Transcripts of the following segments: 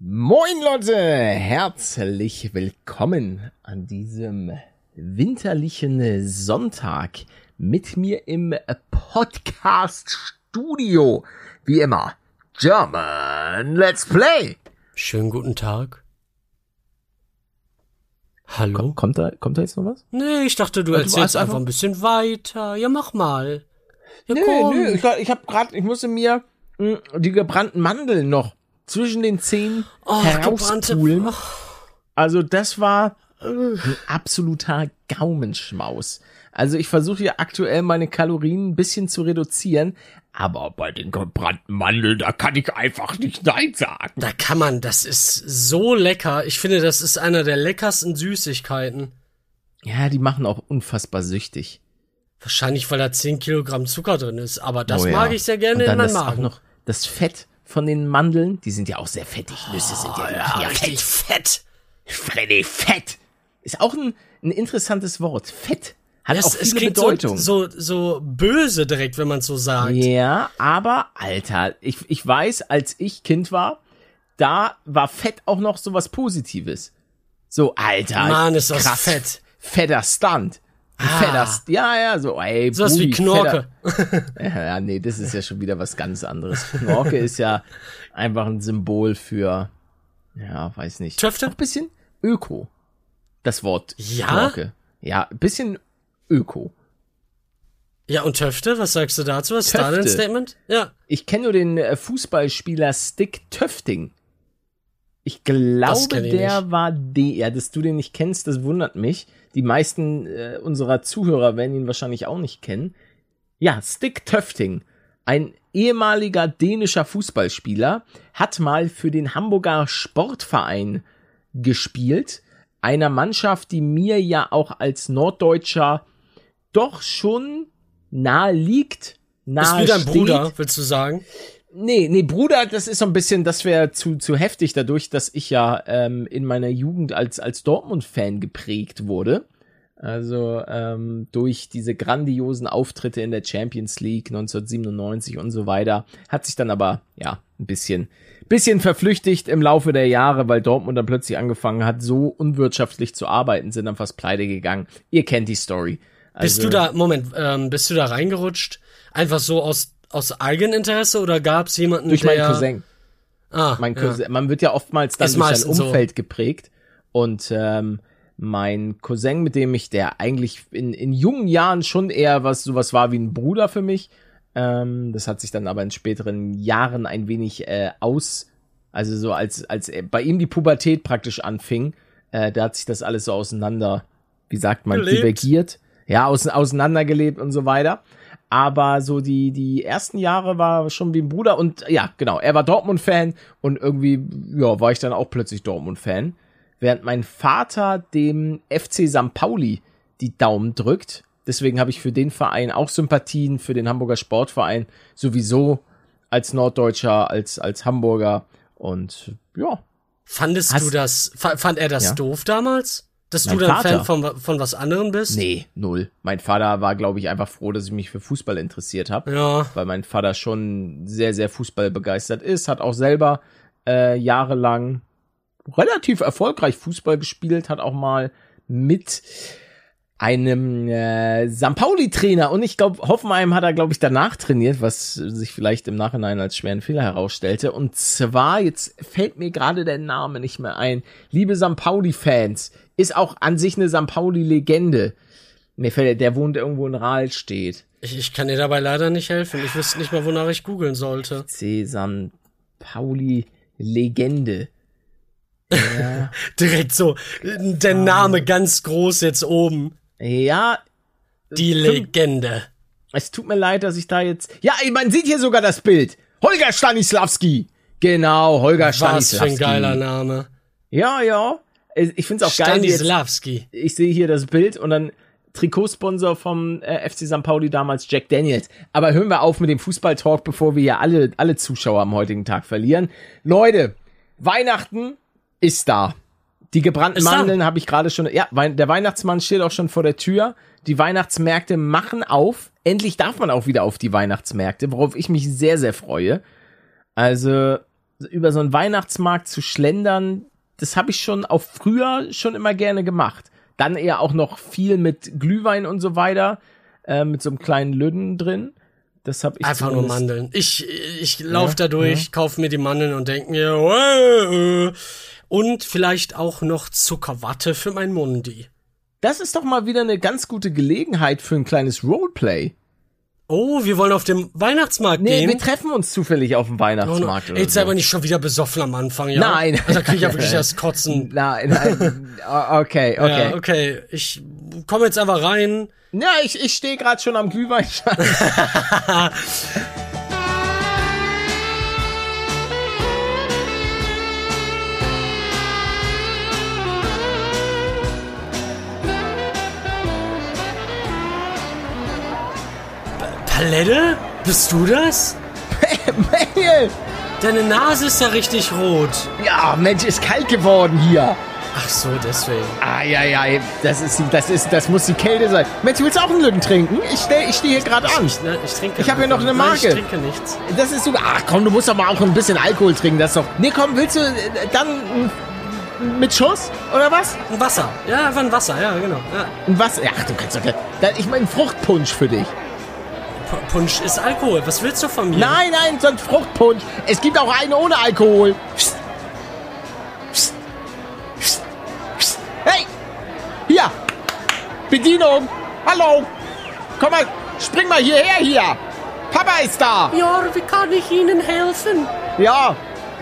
Moin Leute, herzlich willkommen an diesem winterlichen Sonntag mit mir im Podcast Studio. Wie immer, German Let's Play. Schönen guten Tag. Hallo? Komm, kommt da, kommt da jetzt noch was? Nee, ich dachte, du du erzählst einfach einfach- ein bisschen weiter. Ja, mach mal. Ja, Nö, komm. nö, ich, ich hab grad, ich musste mir mh, die gebrannten Mandeln noch zwischen den Zähnen Oh, herauspulen. Also das war ein absoluter Gaumenschmaus. Also ich versuche ja aktuell meine Kalorien ein bisschen zu reduzieren, aber bei den gebrannten Mandeln, da kann ich einfach nicht Nein sagen. Da kann man, das ist so lecker. Ich finde, das ist einer der leckersten Süßigkeiten. Ja, die machen auch unfassbar süchtig. Wahrscheinlich, weil da 10 Kilogramm Zucker drin ist. Aber das Oh ja. mag ich sehr gerne Und dann in meinem das auch Magen. noch das Fett von den Mandeln, die sind ja auch sehr fettig. Nüsse sind ja, machen ja richtig fett. Freddy, Fett. Ist auch ein, ein interessantes Wort. Fett. Hat Es, auch es viele klingt Bedeutung. so, so, so böse direkt, wenn man so sagt. Ja, aber Alter, ich, ich weiß, als ich Kind war, da war Fett auch noch so was Positives. So, Alter. Mann, ist das krass, fett. Fetter Stunt. Ah. Fetter, St- ja, ja, so, ey, Sowas wie Brudi, Knorke. Ja, nee, das ist ja schon wieder was ganz anderes. Knorke ist ja einfach ein Symbol für, ja, weiß nicht. Töfte? Auch ein bisschen Öko. Das Wort Ja? Knorke. Ja, ein bisschen Öko. Ja, und Töfte, was sagst du dazu? Was ist da dein? Statement? Ja. Ich kenne nur den äh, Fußballspieler Stick Töfting. Ich glaube, ich der nicht. war der. Ja, dass du den nicht kennst, das wundert mich. Die meisten äh, unserer Zuhörer werden ihn wahrscheinlich auch nicht kennen. Ja, Stick Töfting, ein ehemaliger dänischer Fußballspieler, hat mal für den Hamburger Sportverein gespielt. Einer Mannschaft, die mir ja auch als Norddeutscher doch schon nahe liegt. Nahe Ist wie dein steht. Bruder, willst du sagen? Nee, nee, Bruder, das ist so ein bisschen, das wäre zu, zu heftig, dadurch, dass ich ja ähm, in meiner Jugend als, als Dortmund-Fan geprägt wurde. Also ähm, durch diese grandiosen Auftritte in der Champions League 1997 und so weiter, hat sich dann aber ja ein bisschen, bisschen verflüchtigt im Laufe der Jahre, weil Dortmund dann plötzlich angefangen hat, so unwirtschaftlich zu arbeiten, sind dann fast pleite gegangen. Ihr kennt die Story. Bist Also- du da, Moment, ähm, bist du da reingerutscht? Einfach so aus, aus Eigeninteresse oder gab's jemanden, Durch der... meinen Cousin. Ah, mein ja. Cousin, man wird ja oftmals dann Ist durch sein meistens so. Umfeld geprägt. Und ähm, mein Cousin, mit dem ich, der eigentlich in, in jungen Jahren schon eher was sowas war wie ein Bruder für mich, ähm, das hat sich dann aber in späteren Jahren ein wenig äh, aus, also so als als bei ihm die Pubertät praktisch anfing, äh, da hat sich das alles so auseinander, wie sagt man, Gelebt. divergiert, ja, aus, auseinandergelebt und so weiter. Aber so die, die ersten Jahre war schon wie ein Bruder und ja, genau, er war Dortmund-Fan und irgendwie, ja, war ich dann auch plötzlich Dortmund-Fan. Während mein Vater dem FC St. Pauli die Daumen drückt. Deswegen habe ich für den Verein auch Sympathien, für den Hamburger Sportverein sowieso als Norddeutscher, als, als Hamburger und ja. Fandest Hast- du das, fa- fand er das Ja. doof damals? Dass Mein du dann Vater. Fan von, von was anderem bist? Nee, null. Mein Vater war, glaube ich, einfach froh, dass ich mich für Fußball interessiert habe. Ja. weil mein Vater schon sehr, sehr Fußball begeistert ist, hat auch selber äh, jahrelang relativ erfolgreich Fußball gespielt, hat auch mal mit einem äh, St. Pauli-Trainer und ich glaube, Hoffenheim hat er, glaube ich, danach trainiert, was sich vielleicht im Nachhinein als schweren Fehler herausstellte. Und zwar, jetzt fällt mir gerade der Name nicht mehr ein, liebe St. Pauli-Fans, ist auch an sich eine St. Pauli-Legende. Mir fällt, der wohnt irgendwo in Rahlstedt. Ich, ich kann dir dabei leider nicht helfen. Ich wüsste nicht mal, wonach ich googeln sollte. C. St. Pauli Legende. Ja, Direkt so, der Name ganz groß jetzt oben. Ja, Die Legende. es tut mir leid, dass ich da jetzt. Ja, man sieht hier sogar das Bild. Holger Stanislawski. Genau, Holger Was für ein geiler Name. Ja, ja. Ich finde es auch geil, jetzt, Stanislavski. ich sehe hier das Bild und dann Trikotsponsor vom äh, FC St. Pauli damals Jack Daniels. Aber hören wir auf mit dem Fußballtalk, bevor wir hier alle, alle Zuschauer am heutigen Tag verlieren. Leute, Weihnachten ist da. Die gebrannten. Mandeln habe ich gerade schon. Ja, der Weihnachtsmann steht auch schon vor der Tür. Die Weihnachtsmärkte machen auf. Endlich darf man auch wieder auf die Weihnachtsmärkte, worauf ich mich sehr, sehr freue. Also über so einen Weihnachtsmarkt zu schlendern, das habe ich schon auch früher schon immer gerne gemacht. Dann eher auch noch viel mit Glühwein und so weiter, äh, mit so einem kleinen Lüden drin. Das habe ich Einfach nur Mandeln. Ich, ich lauf Ja, da durch, ja. kauf mir die Mandeln und denk mir, äh, äh. Und vielleicht auch noch Zuckerwatte für mein Mundi. Das ist doch mal wieder eine ganz gute Gelegenheit für ein kleines Roleplay. Oh, wir wollen auf dem Weihnachtsmarkt Nee, gehen. wir treffen uns zufällig auf dem Oh, no. Weihnachtsmarkt. oder Jetzt so. sei aber nicht schon wieder besoffen am Anfang, ja? Nein. Da krieg ich ja wirklich das Kotzen. Nein, nein. Okay, okay. Ja, okay. Ich komme jetzt einfach rein. Ja, ich, ich stehe gerade schon am Glühwein. Palette? Bist du das? Mail! Deine Nase ist ja richtig rot. Ja, Mensch, ist kalt geworden hier. Ach so, deswegen. Ah, ja, ja, das ist, das ist, das muss die Kälte sein. Mensch, willst du auch einen Lütten trinken? Ich steh, ich stehe hier gerade an. Ich, ne, ich trinke. Ich hab hier noch eine Nein, Marke. ich trinke nichts. Das ist super. Ach komm, du musst doch mal auch ein bisschen Alkohol trinken, das ist doch. Nee, komm, willst du äh, dann mit Schuss oder was? Ein Wasser. Ja, einfach ein Wasser, ja, genau. Ja. Und was? Ach, du kannst doch. Ich meine Fruchtpunsch für dich. Punsch ist Alkohol. Was willst du von mir? Nein, nein, so ein Fruchtpunsch. Es gibt auch einen ohne Alkohol. Psst. Psst. Psst. Psst. Hey! Hier! Bedienung! Hallo! Komm mal, spring mal hierher hier! Papa ist da! Ja, wie kann ich Ihnen helfen? Ja,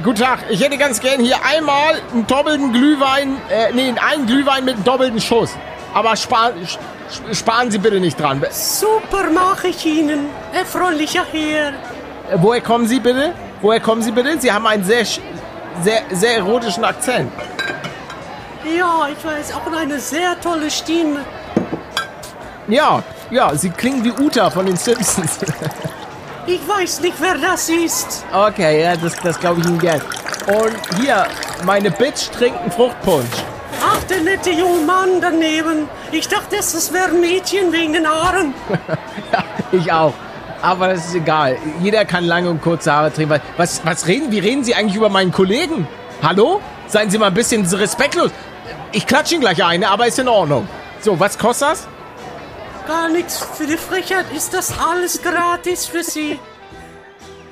guten Tag. Ich hätte ganz gern hier einmal einen doppelten Glühwein, äh, nee, einen Glühwein mit einem doppelten Schuss. Aber sparen, sch- sparen Sie bitte nicht dran. Äh, Super mache ich Ihnen, erfreulicher Herr. woher kommen Sie bitte? Woher kommen Sie bitte? Sie haben einen sehr, sehr, sehr erotischen Akzent. Ja, ich weiß, auch eine sehr tolle Stimme. Ja, ja, Sie klingen wie Uta von den Simpsons. Ich weiß nicht, wer das ist. okay, ja, das, das glaube ich Ihnen gern. Und hier, meine Bitch trinkt einen Fruchtpunsch. Ach, der nette junge Mann daneben. Ich dachte, das wäre ein Mädchen wegen den Haaren. Ja, ich auch. Aber das ist egal. Jeder kann lange und kurze Haare trinken. Was, was reden, wie reden Sie eigentlich über meinen Kollegen? Hallo? Seien Sie mal ein bisschen respektlos. Ich klatsche ihn gleich eine, aber ist in Ordnung. So, was kostet das? Gar nichts für die Frechheit. Ist das alles gratis für Sie?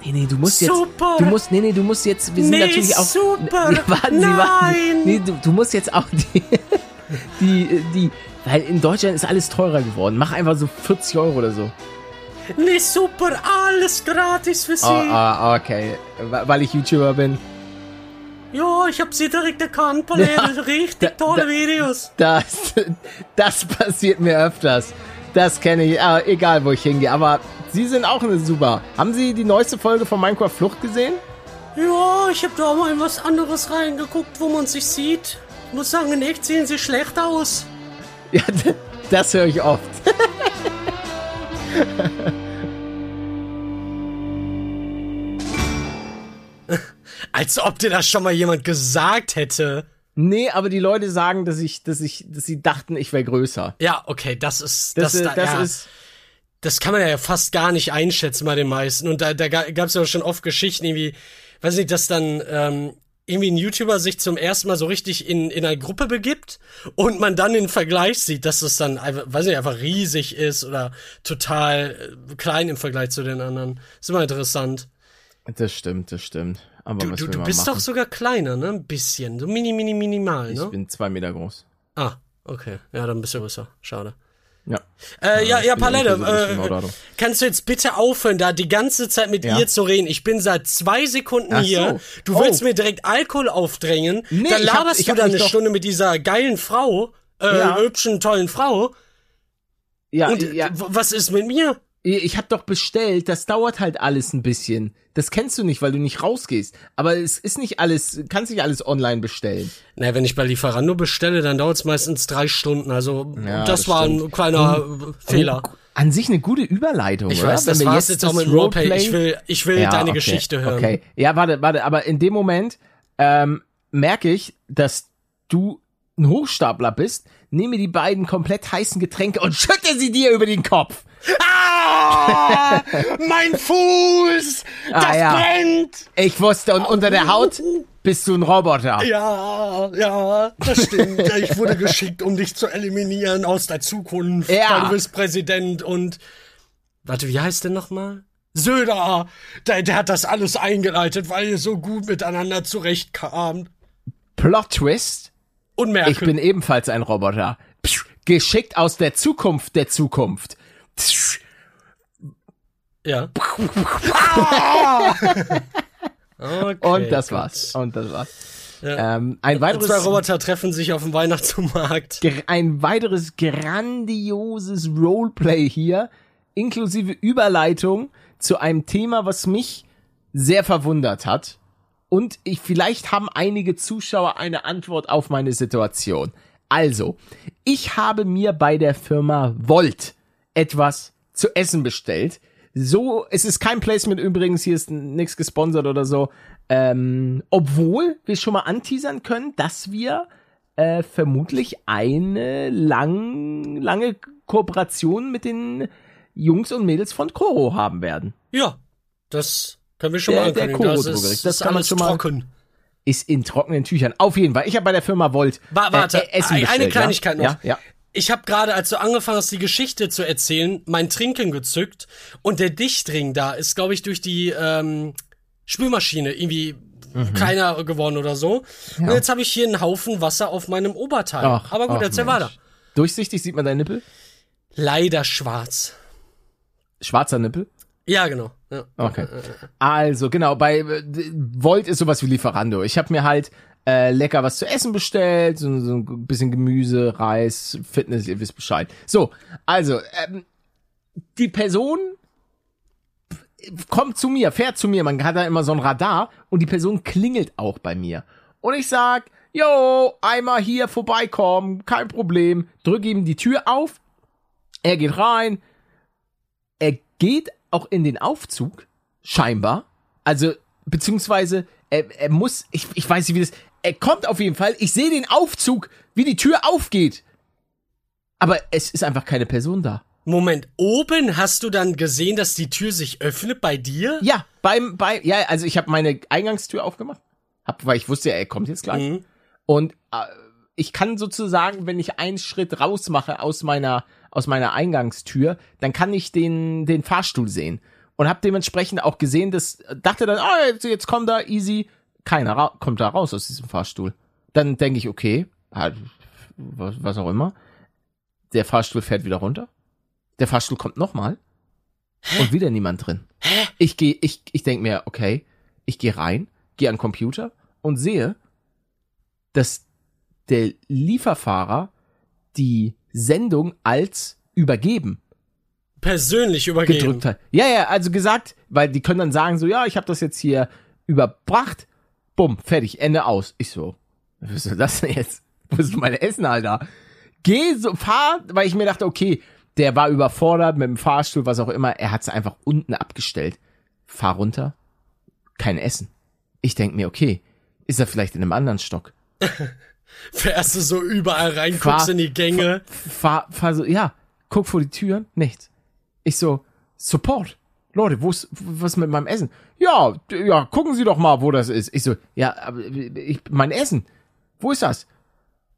Nee, nee, du musst Super. jetzt. Du musst, nee, nee, du musst jetzt. Wir sind Nee, natürlich auch. super. Nee, warten Sie, warten. Nee, du, du musst jetzt auch die, die, die. Weil in Deutschland ist alles teurer geworden. Mach einfach so 40 Euro oder so. Nee, super, alles gratis für Sie. Ah, ah, okay. Weil ich YouTuber bin. Ja, ich hab Sie direkt erkannt, Palette. Ja. Richtig Da- tolle da- Videos. Das, das passiert mir öfters. Das kenne ich, ah, egal wo ich hingehe. Aber Sie sind auch eine super. Haben Sie die neueste Folge von Minecraft Flucht gesehen? Ja, ich hab da mal in was anderes reingeguckt, wo man sich sieht. Ich muss sagen, in echt sehen Sie schlecht aus. Ja, das höre ich oft. Als ob dir das schon mal jemand gesagt hätte. Nee, aber die Leute sagen, dass ich, dass ich, dass sie dachten, ich wäre größer. Ja, okay, das ist Das, das, das, da, das ja, ist. das kann man ja fast gar nicht einschätzen bei den meisten. Und da, da gab es ja schon oft Geschichten, irgendwie, weiß nicht, dass dann ähm, irgendwie ein YouTuber sich zum ersten Mal so richtig in, in eine Gruppe begibt und man dann den Vergleich sieht, dass es dann einfach, weiß nicht, einfach riesig ist oder total äh, klein im Vergleich zu den anderen. Ist immer interessant. Das stimmt, das stimmt. Aber Du, du, du bist machen? doch sogar kleiner, ne? Ein bisschen. So mini, mini, minimal, Ich ne? bin zwei Meter groß. Ah, okay. Ja, dann bist du größer. Schade. Ja. Äh, ja, ich ja, bin Palette, äh, kannst du jetzt bitte aufhören, da die ganze Zeit mit Ja. ihr zu reden? Ich bin seit zwei Sekunden so. hier. Du Oh. willst mir direkt Alkohol aufdrängen. Nee, dann ich hab- laberst ich du da eine Stunde mit dieser geilen Frau, äh, Ja. hübschen, tollen Frau. Ja, Und ja, was ist mit mir? Ich hab doch bestellt, das dauert halt alles ein bisschen. Das kennst du nicht, weil du nicht rausgehst. Aber es ist nicht alles, kannst nicht alles online bestellen. Naja, wenn ich bei Lieferando bestelle, dann dauert es meistens drei Stunden. Also Ja, das, das war ein kleiner Fehler. An sich eine gute Überleitung, Ich oder? weiß, das wir war's jetzt, auch mit Roleplay. Ich will, ich will Ja, deine okay, Geschichte hören. Okay, ja, warte, warte, aber in dem Moment ähm, merke ich, dass du ein Hochstapler bist, nehme die beiden komplett heißen Getränke und schütte sie dir über den Kopf. Ah, mein Fuß! Das Ah, ja. brennt! Ich wusste, und unter der Haut bist du ein Roboter. Ja, ja, das stimmt. Ich wurde geschickt, um dich zu eliminieren aus der Zukunft. Ja. Weil du bist Präsident und. Warte, wie heißt der nochmal? Söder! Der, der hat das alles eingeleitet, weil ihr so gut miteinander zurechtkamt. Plot Twist. Und Merkel. Ich bin ebenfalls ein Roboter. Psch, geschickt aus der Zukunft der Zukunft. Ja. Okay, Und das gut. war's. Und das war's. Ja. Ähm, ein weiteres Zwei Roboter treffen sich auf dem Weihnachtsmarkt. ein weiteres grandioses Roleplay hier, inklusive Überleitung zu einem Thema, was mich sehr verwundert hat. Und ich, vielleicht haben einige Zuschauer eine Antwort auf meine Situation. Also, ich habe mir bei der Firma Volt etwas zu essen bestellt. So, es ist kein Placement übrigens, hier ist nichts gesponsert oder so. Ähm, obwohl wir schon mal anteasern können, dass wir äh, vermutlich eine lang, lange Kooperation mit den Jungs und Mädels von Koro haben werden. Ja, das können wir schon Der- mal der ankündigen. Das ist, Das ist kann man schon mal- trocken. Ist in trockenen Tüchern. Auf jeden Fall. Ich habe bei der Firma Volt Wa- warte, äh, Essen eine Kleinigkeit ja? noch. Ja, ja. Ich habe gerade, als du angefangen hast, die Geschichte zu erzählen, mein Trinken gezückt und der Dichtring da ist, glaube ich, durch die ähm, Spülmaschine irgendwie Mhm. kleiner geworden oder so. Und jetzt habe ich hier einen Haufen Wasser auf meinem Oberteil. Ach, Aber gut, erzähl weiter. Durchsichtig sieht man deinen Nippel. Leider schwarz. Schwarzer Nippel. Ja, genau. Ja. Okay. Also, genau, bei äh, Volt ist sowas wie Lieferando. Ich habe mir halt äh, lecker was zu essen bestellt, so, so ein bisschen Gemüse, Reis, Fitness, ihr wisst Bescheid. So, also, ähm, die Person kommt zu mir, fährt zu mir, man hat da immer so ein Radar und die Person klingelt auch bei mir. Und ich sag, yo, einmal hier vorbeikommen, kein Problem. Drück ihm die Tür auf, er geht rein, er geht auch in den Aufzug, scheinbar. Also, beziehungsweise, er, er muss, ich, ich weiß nicht, wie das, er kommt auf jeden Fall, ich sehe den Aufzug, wie die Tür aufgeht. Aber es ist einfach keine Person da. Moment, oben hast du dann gesehen, dass die Tür sich öffnet bei dir? Ja, beim, bei, ja, also ich habe meine Eingangstür aufgemacht, hab, weil ich wusste ja, er kommt jetzt gleich. Mhm. Und äh, ich kann sozusagen, wenn ich einen Schritt raus mache aus meiner aus meiner Eingangstür, dann kann ich den den Fahrstuhl sehen und habe dementsprechend auch gesehen, dass dachte dann, oh, jetzt, jetzt kommt da easy, keiner kommt da raus aus diesem Fahrstuhl. Dann denke ich, okay, halt, was, was auch immer. Der Fahrstuhl fährt wieder runter. Der Fahrstuhl kommt nochmal und wieder niemand drin. Ich gehe, ich, ich denke mir, okay, ich gehe rein, gehe an den Computer und sehe, dass der Lieferfahrer die Sendung als übergeben Persönlich übergeben. gedrückt hat. Ja, ja, also gesagt, weil die können dann sagen so, ja, ich habe das jetzt hier überbracht, bumm, fertig, Ende aus. Ich so, was ist das denn jetzt? Wo ist mein Essen, Alter? Geh so, fahr, weil ich mir dachte, okay, der war überfordert mit dem Fahrstuhl, was auch immer, er hat es einfach unten abgestellt. Fahr runter, kein Essen. Ich denk mir, okay, ist er vielleicht in einem anderen Stock? Fährst du so überall rein, Fahr- guckst in die Gänge. fahr, fahr so, ja, guck vor die Türen, nichts. Ich so, Support. Leute, wo ist, was mit meinem Essen? Ja, ja, gucken Sie doch mal, wo das ist. Ich so, ja, aber ich, mein Essen, wo ist das?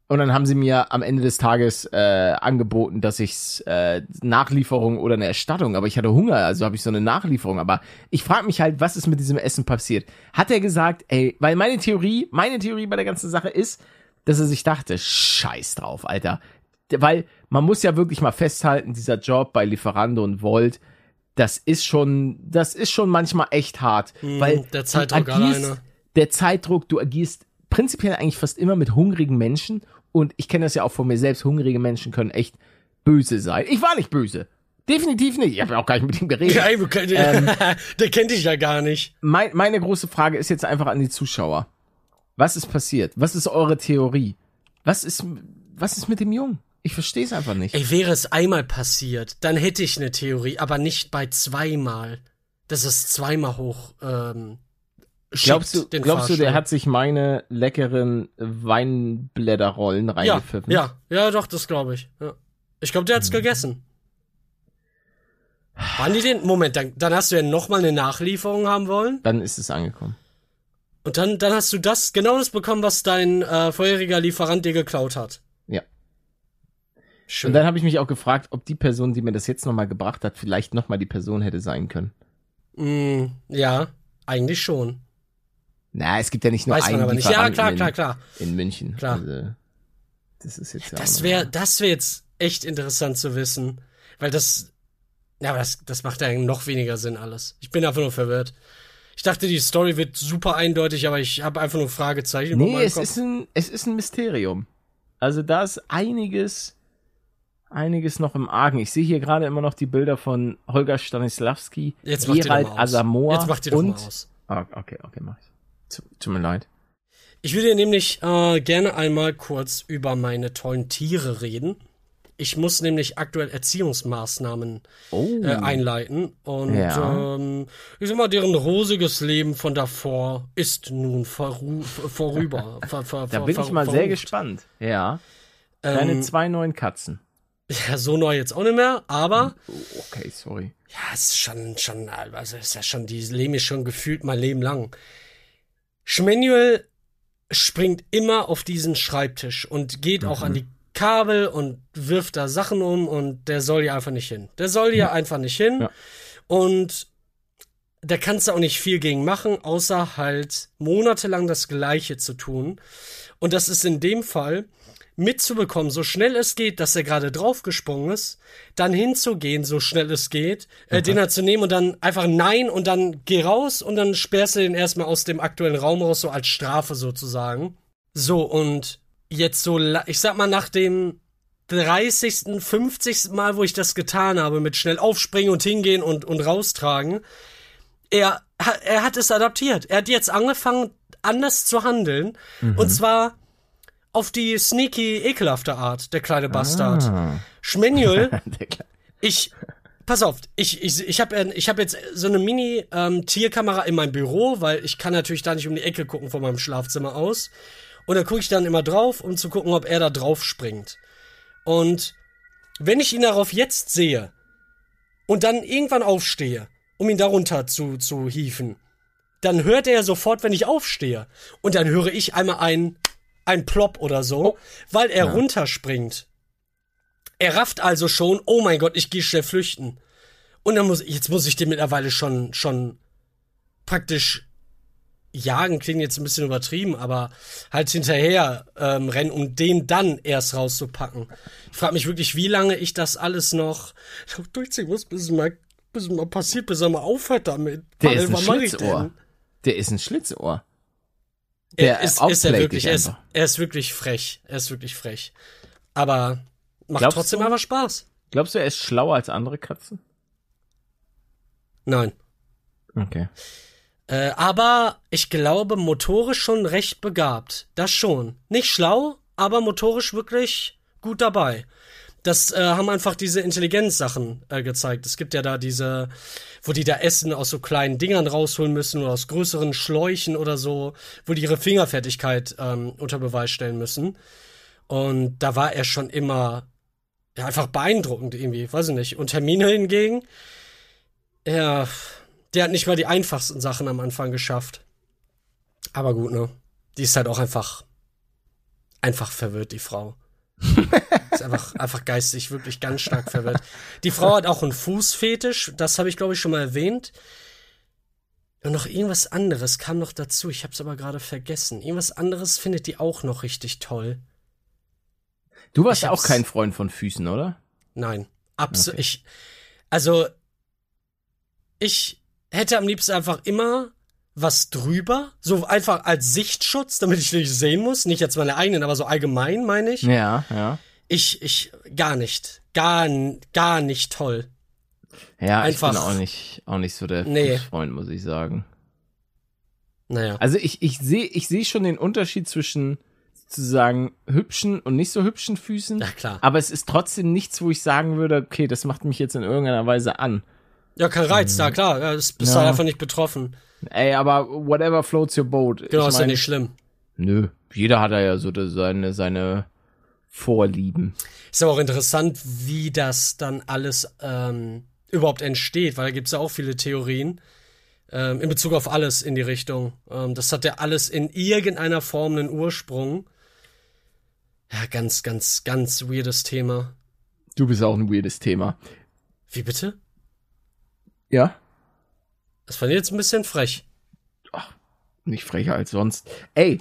Und dann haben sie mir am Ende des Tages äh, angeboten, dass ich äh, Nachlieferung oder eine Erstattung, aber ich hatte Hunger, also habe ich so eine Nachlieferung. Aber ich frage mich halt, was ist mit diesem Essen passiert? Hat er gesagt, ey, weil meine Theorie, meine Theorie bei der ganzen Sache ist, dass er sich dachte, scheiß drauf, Alter. Weil man muss ja wirklich mal festhalten, dieser Job bei Lieferando und Volt, das ist schon, das ist schon manchmal echt hart. weil der Zeitdruck agierst- alleine. Der Zeitdruck, du agierst prinzipiell eigentlich fast immer mit hungrigen Menschen und ich kenne das ja auch von mir selbst, hungrige Menschen können echt böse sein. Ich war nicht böse. Definitiv nicht. Ich habe ja auch gar nicht mit ihm geredet. Ja, eben, ähm, der kennt dich ja gar nicht. Mein, meine große Frage ist jetzt einfach an die Zuschauer. Was ist passiert? Was ist eure Theorie? Was ist, was ist mit dem Jungen? Ich verstehe es einfach nicht. Ey, wäre es einmal passiert, dann hätte ich eine Theorie, aber nicht bei zweimal. Das ist zweimal hoch. Ähm, glaubst du, glaubst du, der hat sich meine leckeren Weinblätterrollen reingepfiffen? Ja, ja, ja, doch, das glaube ich. Ja. Ich glaube, der hat's mhm. gegessen. Waren die den? Moment, dann, dann hast du ja nochmal eine Nachlieferung haben wollen. Dann ist es angekommen. Und dann, dann hast du das, genau das bekommen, was dein äh, vorheriger Lieferant dir geklaut hat. Schön. Und dann habe ich mich auch gefragt, ob die Person, die mir das jetzt nochmal gebracht hat, vielleicht nochmal die Person hätte sein können. Mm, ja, eigentlich schon. Na, es gibt ja nicht nur Weiß einen man aber nicht. Ja, klar, klar, klar. In München. Klar. Also, das ist jetzt ja Das wäre, das wäre jetzt echt interessant zu wissen, weil das, ja, aber das, das macht ja noch weniger Sinn alles. Ich bin einfach nur verwirrt. Ich dachte, die Story wird super eindeutig, aber ich habe einfach nur Fragezeichen. Nee, es ist ein, es ist ein Mysterium. Also da ist einiges, einiges noch im Argen. Ich sehe hier gerade immer noch die Bilder von Holger Stanislawski, Jetzt Gerald Asamoah Jetzt macht die doch und mal aus. Ah, okay, okay, mach ich. Tut mir leid. Ich würde nämlich äh, gerne einmal kurz über meine tollen Tiere reden. Ich muss nämlich aktuell Erziehungsmaßnahmen oh. äh, einleiten. Und Ja. ähm, ich sag mal, deren rosiges Leben von davor ist nun vorüber. ver ver Da bin ich mal sehr gespannt. Ja. Deine Ähm, zwei neuen Katzen. Ja, so neu jetzt auch nicht mehr, aber Oh, okay, sorry. ja, es ist schon, schon, also es ist ja schon, die leben ich schon gefühlt mein Leben lang. Schmanuel springt immer auf diesen Schreibtisch und geht auch Mhm. an die Kabel und wirft da Sachen um und der soll ja einfach nicht hin. Der soll ja einfach nicht hin. Ja. Und da kannst du auch nicht viel gegen machen, außer halt monatelang das Gleiche zu tun. Und das ist in dem Fall mitzubekommen, so schnell es geht, dass er gerade draufgesprungen ist, dann hinzugehen, so schnell es geht, äh, den halt zu nehmen und dann einfach nein und dann geh raus und dann sperrst du den erstmal aus dem aktuellen Raum raus, so als Strafe sozusagen. So, und jetzt so, ich sag mal, nach dem 30., 50. Mal, wo ich das getan habe, mit schnell aufspringen und hingehen und, und raustragen, er, er hat es adaptiert. Er hat jetzt angefangen, anders zu handeln. Und zwar auf die sneaky, ekelhafte Art, der kleine Bastard. Ah. Kle- ich, pass auf, ich, ich, ich habe ich hab jetzt so eine Mini-Tierkamera in meinem Büro, weil ich kann natürlich da nicht um die Ecke gucken von meinem Schlafzimmer aus. Und da gucke ich dann immer drauf, um zu gucken, ob er da drauf springt. Und wenn ich ihn darauf jetzt sehe und dann irgendwann aufstehe, um ihn darunter zu, zu hieven, dann hört er sofort, wenn ich aufstehe. Und dann höre ich einmal ein, ein Plop oder so, weil er runterspringt. Er rafft also schon, oh mein Gott, ich gehe schnell flüchten. Und dann muss, jetzt muss ich den mittlerweile schon, schon praktisch jagen, klingt jetzt ein bisschen übertrieben, aber halt hinterher ähm, rennen, um den dann erst rauszupacken. Ich frage mich wirklich, wie lange ich das alles noch durchziehen muss, bis es mal, bis es mal passiert, bis er mal aufhört damit. Der Weil, ist ein Schlitzohr. Der ist ein Schlitzohr. Er Der ist, ist er wirklich, er ist, er ist wirklich frech. Er ist wirklich frech. Aber macht Glaubst trotzdem du? aber Spaß. Glaubst du, er ist schlauer als andere Katzen? Nein. Okay. Äh, aber ich glaube, motorisch schon recht begabt. Das schon. Nicht schlau, aber motorisch wirklich gut dabei. Das äh, haben einfach diese Intelligenzsachen äh, gezeigt. Es gibt ja da diese, wo die da Essen aus so kleinen Dingern rausholen müssen oder aus größeren Schläuchen oder so, wo die ihre Fingerfertigkeit ähm, unter Beweis stellen müssen. Und da war er schon immer ja, einfach beeindruckend irgendwie, weiß ich nicht. Und Hermine hingegen, ja, der hat nicht mal die einfachsten Sachen am Anfang geschafft. Aber gut, ne? Die ist halt auch einfach, einfach verwirrt, die Frau. ist einfach, einfach geistig wirklich ganz stark verwirrt. Die Frau hat auch einen Fußfetisch, das habe ich glaube ich schon mal erwähnt. Und noch irgendwas anderes kam noch dazu, ich habe es aber gerade vergessen. Irgendwas anderes findet die auch noch richtig toll. Du warst Ich auch kein Freund von Füßen, oder? Nein, absolut. Okay. Ich, also, ich hätte am liebsten einfach immer was drüber, so einfach als Sichtschutz, damit ich nicht sehen muss. Nicht jetzt meine eigenen, aber so allgemein meine ich. Ja, ja. Ich, ich, gar nicht. Gar, gar nicht toll. Ja, Einfach- ich bin auch nicht, auch nicht so der Nee. Fußfreund, muss ich sagen. Naja. Also ich, ich sehe ich seh schon den Unterschied zwischen sozusagen hübschen und nicht so hübschen Füßen. Ja, klar. Aber es ist trotzdem nichts, wo ich sagen würde, okay, das macht mich jetzt in irgendeiner Weise an. Ja, kein Reiz da, klar. Ja, das bist Ja. halt einfach nicht betroffen. Ey, aber whatever floats your boat. Genau, ich ist ja mein, nicht schlimm. Nö, jeder hat da ja so seine, seine Vorlieben. Ist aber auch interessant, wie das dann alles ähm, überhaupt entsteht, weil da gibt's ja auch viele Theorien ähm, in Bezug auf alles in die Richtung. Ähm, das hat ja alles in irgendeiner Form einen Ursprung. Ja, ganz, ganz, ganz weirdes Thema. Du bist auch ein weirdes Thema. Wie bitte? Ja? Das fand ich jetzt ein bisschen frech. Nicht frecher als sonst. Ey,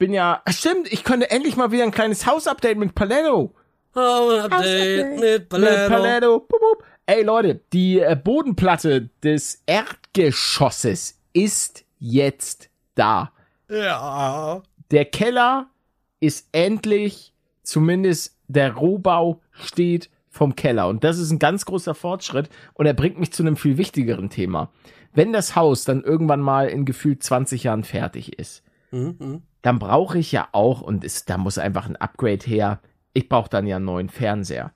bin ja. Stimmt, ich könnte endlich mal wieder ein kleines Hausupdate mit Paletto. Oh, ein Update mit Paletto. Paletto. Bup, bup. Ey Leute, die äh, Bodenplatte des Erdgeschosses ist jetzt da. Ja. Der Keller ist endlich, zumindest der Rohbau steht vom Keller. Und das ist ein ganz großer Fortschritt. Und er bringt mich zu einem viel wichtigeren Thema. Wenn das Haus dann irgendwann mal in gefühlt 20 Jahren fertig ist, Mhm. dann brauche ich ja auch, und es, da muss einfach ein Upgrade her, ich brauche dann ja einen neuen Fernseher.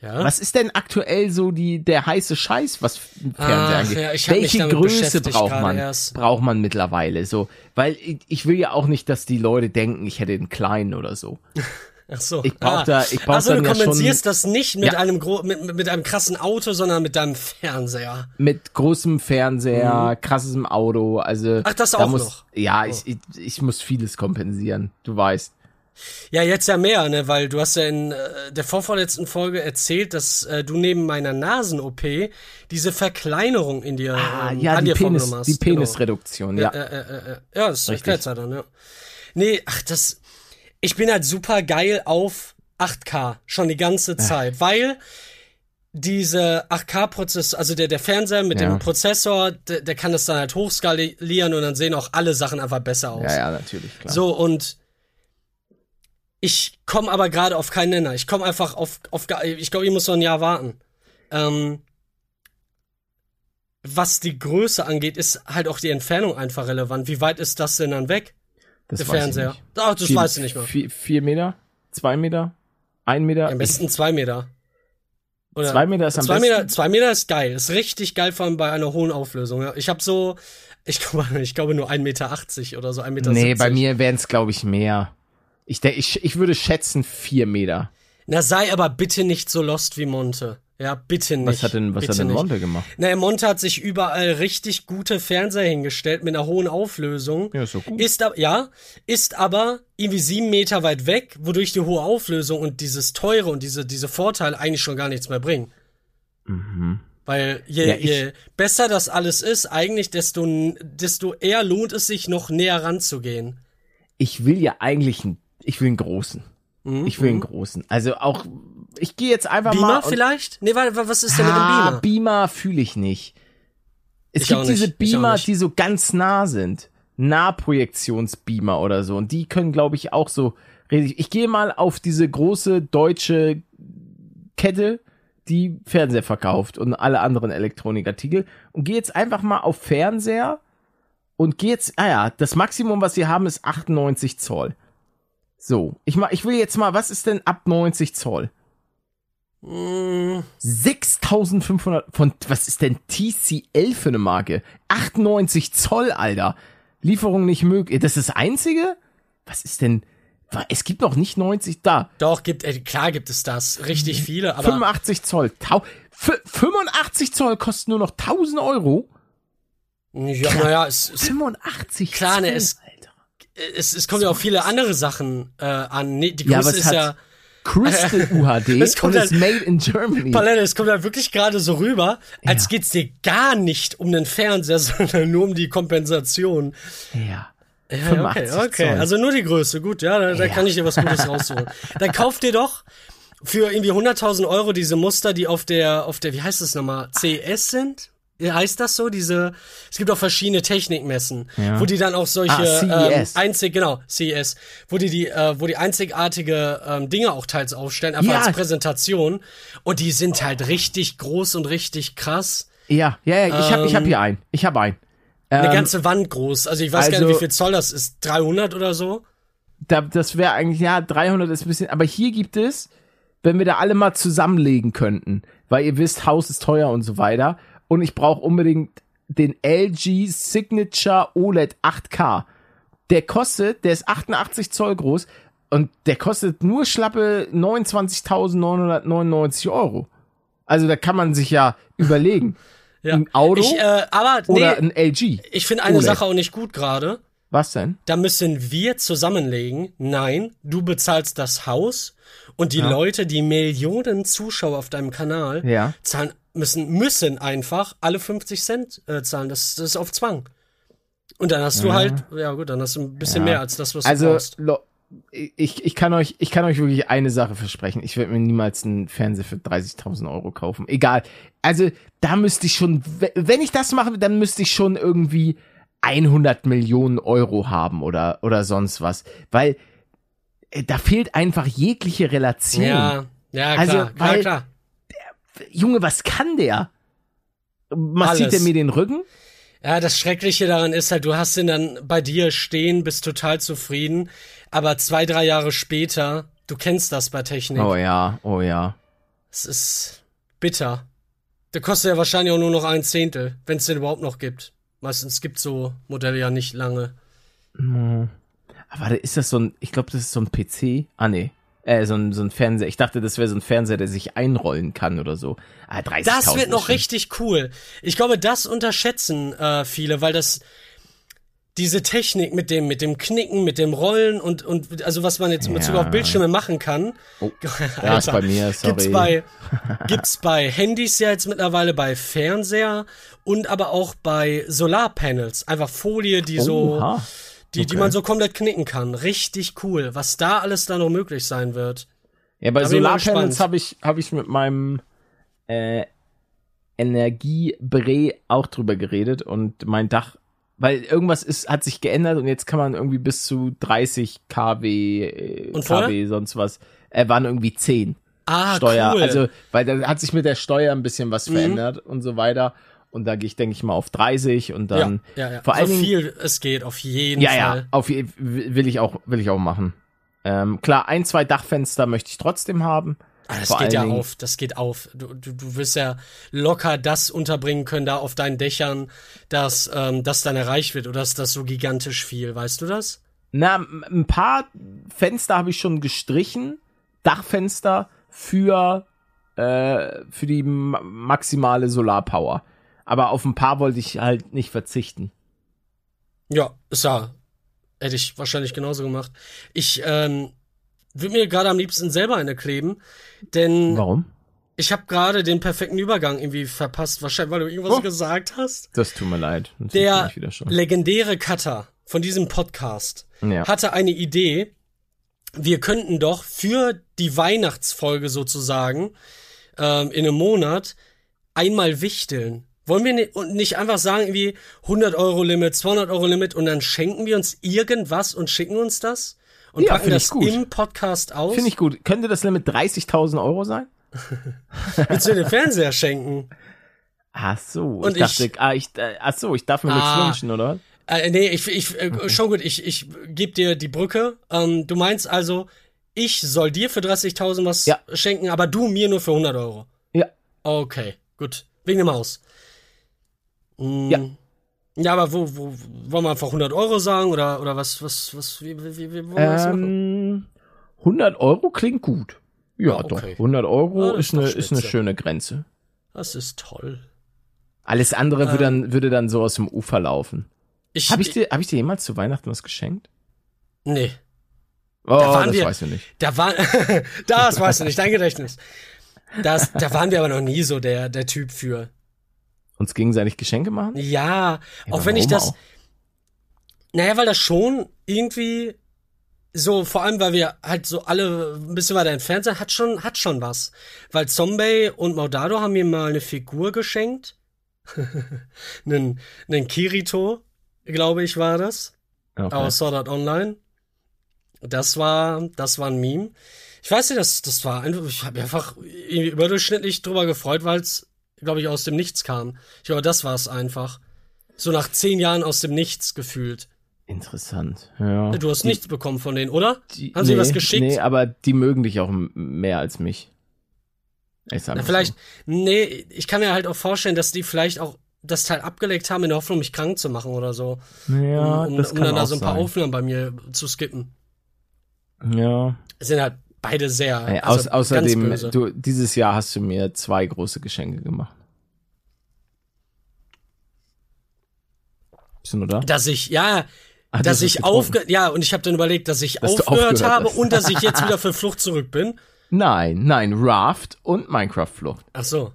Ja. Was ist denn aktuell so die, der heiße Scheiß, was Fernseher angeht? ja, Welche Größe braucht man? erst. Braucht man mittlerweile so? Weil ich, ich will ja auch nicht, dass die Leute denken, ich hätte einen kleinen oder so. Ach so. Ich brauch da- ich brauch also du ja schon- kompensierst das nicht mit Ja. einem gro mit, mit einem krassen Auto, sondern mit deinem Fernseher. Mit großem Fernseher, krassem Auto, also. Mhm. Ach, das da auch muss, noch? Ja, ich, ich, ich muss vieles kompensieren. Du weißt. Ja, jetzt ja mehr, ne, weil du hast ja in äh, der vorvorletzten Folge erzählt, dass äh, du neben meiner Nasen-OP diese Verkleinerung in dir Ah, ähm, ja, an die, dir Penis, vorgenommen hast. die Penisreduktion, Genau. ja. Ja, äh, äh, äh, ja, das Richtig. erklärt's ja dann, ja. Nee, ach, das. Ich bin halt super geil auf 8K schon die ganze Zeit, weil diese 8K-Prozessor, also der, der Fernseher mit Ja. dem Prozessor, der, der kann das dann halt hochskalieren und dann sehen auch alle Sachen einfach besser aus. Ja, ja, natürlich, klar. So, und ich komme aber gerade auf keinen Nenner. Ich komme einfach auf, auf ich glaube, ich muss noch ein Jahr warten. Ähm, was die Größe angeht, ist halt auch die Entfernung einfach relevant. Wie weit ist das denn dann weg, das der Fernseher? Ach, das Vier- weißt du nicht mehr. Vier, vier Meter? Zwei Meter? Ein Meter? Am besten zwei Meter. Oder Zwei Meter ist am zwei besten. Meter, zwei Meter ist geil. Ist richtig geil, vor allem bei einer hohen Auflösung. Ich habe so, ich glaube, ich glaube nur 1,80 Meter oder so, 1,70 Meter. Nee, bei mir wären es, glaube ich, mehr. Ich, ich, ich würde schätzen vier Meter. Na, sei aber bitte nicht so lost wie Monte. Ja, bitte nicht. Was hat denn, was bitte hat denn nicht. Monte gemacht? Na, Monte hat sich überall richtig gute Fernseher hingestellt mit einer hohen Auflösung. Ja, ist doch gut. Ist aber, ja, ist aber irgendwie sieben Meter weit weg, wodurch die hohe Auflösung und dieses teure und diese, diese Vorteile eigentlich schon gar nichts mehr bringen. Weil je, Mhm. Ja, je besser das alles ist, eigentlich, desto, desto eher lohnt es sich, noch näher ranzugehen. Ich will ja eigentlich einen, ich will einen großen. Mhm, Ich will einen großen. Also auch, ich gehe jetzt einfach mal. Beamer vielleicht? Nee, weil, was ist denn mit dem Beamer? Beamer fühle ich nicht. Es Ich gibt nicht. diese Beamer, die so ganz nah sind. Nahprojektionsbeamer oder so. Und die können, glaube ich, auch so. richtig- Ich gehe mal auf diese große deutsche Kette, die Fernseher verkauft und alle anderen Elektronikartikel und gehe jetzt einfach mal auf Fernseher und gehe jetzt, ah ja, das Maximum, was wir haben, ist 98 Zoll. So, ich mal, ich will jetzt mal, was ist denn ab 90 Zoll? Mm, 6500 von, was ist denn TCL für eine Marke? 98 Zoll, Alter. Lieferung nicht möglich. Das ist das einzige? Was ist denn, es gibt noch nicht 90 da. Doch, gibt, äh, klar gibt es das. Richtig viele, aber. 85 Zoll. Tau, f- 85 Zoll kosten nur noch 1000 Euro. Ja, naja, es, es, 85 Klar, Zoll, ne, es-. Es, es kommt ja auf viele andere Sachen äh, an. Nee, die Ja, Größe aber es ist hat ja. Crystal UHD Es kommt und ist halt- made in Germany. Palette, es kommt halt wirklich gerade so rüber, als Ja. geht's dir gar nicht um den Fernseher, sondern nur um die Kompensation. Ja. Ja, 85 okay, okay. Zoll. Also nur die Größe, gut, ja, da, da Ja. kann ich dir was Gutes rausholen. Dann kauf dir doch für irgendwie 100.000 Euro diese Muster, die auf der, auf der, wie heißt das nochmal, CS sind? Heißt das so? Diese, es gibt auch verschiedene Technikmessen, Ja. wo die dann auch solche Ah, ähm, CES. einzig, genau, CES, wo die die, äh, wo die einzigartige ähm, Dinge auch teils aufstellen, einfach Ja. als Präsentation. Und die sind halt richtig groß und richtig krass. Ja, ja, ja, ich hab, ich hab hier einen. Ich hab einen. Eine Ähm, ganze Wand groß. Also ich weiß gar also- nicht, wie viel Zoll das ist. 300 oder so? da, das wäre eigentlich, ja, 300 ist ein bisschen, aber hier gibt es, wenn wir da alle mal zusammenlegen könnten, weil ihr wisst, Haus ist teuer und so weiter und ich brauche unbedingt den LG Signature OLED 8K. Der kostet, der ist 88 Zoll groß und der kostet nur schlappe 29.999 Euro. Also da kann man sich ja überlegen. Ja. Ein Auto Ich, äh, aber oder nee, ein LG. ich finde eine OLED. Sache auch nicht gut gerade. Was denn? Da müssen wir zusammenlegen. Nein, du bezahlst das Haus und die Leute, die Millionen Zuschauer auf deinem Kanal Ja. zahlen müssen müssen einfach alle 50 Cent äh, zahlen. Das, das ist auf Zwang. Und dann hast du halt, ja gut, dann hast du ein bisschen Ja. mehr als das, was du Also, brauchst. lo- ich, ich kann euch, ich kann euch wirklich eine Sache versprechen. Ich werde mir niemals einen Fernseher für 30.000 Euro kaufen. Egal. Also, da müsste ich schon, we- wenn ich das mache, dann müsste ich schon irgendwie 100 Millionen Euro haben oder, oder sonst was. Weil, da fehlt einfach jegliche Relation. Ja, ja, klar, Also, klar, weil- klar. Junge, was kann der? Massiert er mir den Rücken? Ja, das Schreckliche daran ist halt, du hast ihn dann bei dir stehen, bist total zufrieden, aber zwei, drei Jahre später, du kennst das bei Technik. Oh ja, oh ja. Es ist bitter. Der kostet ja wahrscheinlich auch nur noch ein Zehntel, wenn es den überhaupt noch gibt. Meistens gibt so Modelle ja nicht lange. Aber warte, ist das so ein, ich glaube, das ist so ein PC. Ah, nee. Äh, so ein, so ein Fernseher. Ich dachte, das wäre so ein Fernseher, der sich einrollen kann oder so. Ah, 30.000 Das wird noch schon- richtig cool. Ich glaube, das unterschätzen äh, viele, weil das diese Technik mit dem mit dem Knicken, mit dem Rollen und und also was man jetzt in Bezug Ja. auf Bildschirme machen kann. Oh, ja, ist bei mir, sorry. Gibt's bei gibt's bei Handys ja jetzt mittlerweile bei Fernseher und aber auch bei Solarpanels, einfach Folie, die so Oha. die die okay. man so komplett knicken kann. Richtig cool, was da alles da noch möglich sein wird. Ja, bei Solarpanels habe ich, hab ich mit meinem äh, Energiebre auch drüber geredet und mein Dach, weil irgendwas ist, hat sich geändert und jetzt kann man irgendwie bis zu 30 kW, äh, Und vorher? kW sonst was, äh, waren irgendwie 10 Ah, Steuer. cool. Mhm. Also, weil da hat sich mit der Steuer ein bisschen was verändert und so weiter. Und da gehe ich, denke ich mal, auf 30 und dann ja, ja, ja. vor so allen Dingen, viel es geht, auf jeden ja, Fall. ja, auf je- will ich auch, will ich auch machen. Ähm, klar, ein, zwei Dachfenster möchte ich trotzdem haben. Ah, das Vor geht ja Dingen- auf, das geht auf. Du, du, du wirst ja locker das unterbringen können da auf deinen Dächern, dass ähm, das dann erreicht wird oder ist das so gigantisch viel, weißt du das? Na, ein paar Fenster habe ich schon gestrichen. Dachfenster für, äh, für die ma- maximale Solarpower. Aber auf ein paar wollte ich halt nicht verzichten. Ja, ist ja. Hätte ich wahrscheinlich genauso gemacht. Ich ähm, würde mir gerade am liebsten selber eine kleben, denn Warum? ich habe gerade den perfekten Übergang irgendwie verpasst, wahrscheinlich weil du irgendwas Oh. gesagt hast. Das tut mir leid. Das Der legendäre Cutter von diesem Podcast Ja. hatte eine Idee. Wir könnten doch für die Weihnachtsfolge sozusagen ähm, in einem Monat einmal wichteln. Wollen wir nicht einfach sagen, irgendwie 100 Euro Limit, 200 Euro Limit und dann schenken wir uns irgendwas und schicken uns das und Ja, packen das gut. im Podcast aus? Finde ich gut. Könnte das Limit 30.000 Euro sein? Willst du den Fernseher schenken? Ach so. Und ich dachte, ich- ah, ich, äh, ach so, ich darf mir Ah. nichts wünschen, oder? Äh, nee, ich, ich äh, schon gut, ich, ich gebe dir die Brücke. Ähm, du meinst also, ich soll dir für 30.000 was Ja. schenken, aber du mir nur für 100 Euro. Ja. Okay, gut. Wegen dem Haus. Mm, Ja. Ja, aber wo, wo, wollen wir einfach 100 Euro sagen oder, oder was, was, was, wie, wie, wie, wie wollen wir das machen? Ähm, 100 Euro klingt gut. Ja, Ah, okay. doch. 100 Euro Ah, ist, ist eine, ist eine spitze. schöne Grenze. Das ist toll. Alles andere würde, Ähm. dann, würde dann so aus dem Ufer laufen. Ich, Habe ich, dir, hab ich dir jemals zu Weihnachten was geschenkt? Nee. Oh, waren das wir- weißt du nicht. Da war, das weißt du nicht, dein Gedächtnis. Das, da waren wir aber noch nie so der, der Typ für. Uns gegenseitig Geschenke machen? Ja, auch wenn ich das, auch? naja, weil das schon irgendwie so, vor allem, weil wir halt so alle ein bisschen weiter entfernt sind, hat schon, hat schon was. Weil Zombie und Maudado haben mir mal eine Figur geschenkt. einen, einen Kirito, glaube ich, war das. Okay. Aus Sword Art Online. Das war, das war ein Meme. Ich weiß nicht, das, das war einfach, ich habe einfach irgendwie überdurchschnittlich drüber gefreut, weil es, glaube ich, aus dem Nichts kam. Ich glaube, das war es einfach. So nach zehn Jahren aus dem Nichts gefühlt. Interessant. Ja. Du hast Die- nichts bekommen von denen, oder? die- Haben sie nee, was geschickt? Nee, aber die mögen dich auch mehr als mich. Ich sag Na, vielleicht, So. nee, ich kann mir halt auch vorstellen, dass die vielleicht auch das Teil abgelegt haben in der Hoffnung, mich krank zu machen oder so. Ja, um, um, das um kann dann da auch so ein paar sein. Aufnahmen bei mir zu skippen. Ja. Es sind halt beide sehr. Ey, also aus, außerdem, du, dieses Jahr hast du mir zwei große Geschenke gemacht. Bist du nur da? dass ich, ja, du dass ich aufge, ja, und ich habe dann überlegt, dass ich Dass aufgehört habe hast. und dass ich jetzt wieder für Flucht zurück bin. Nein, nein, Raft und Minecraft-Flucht. Ach so.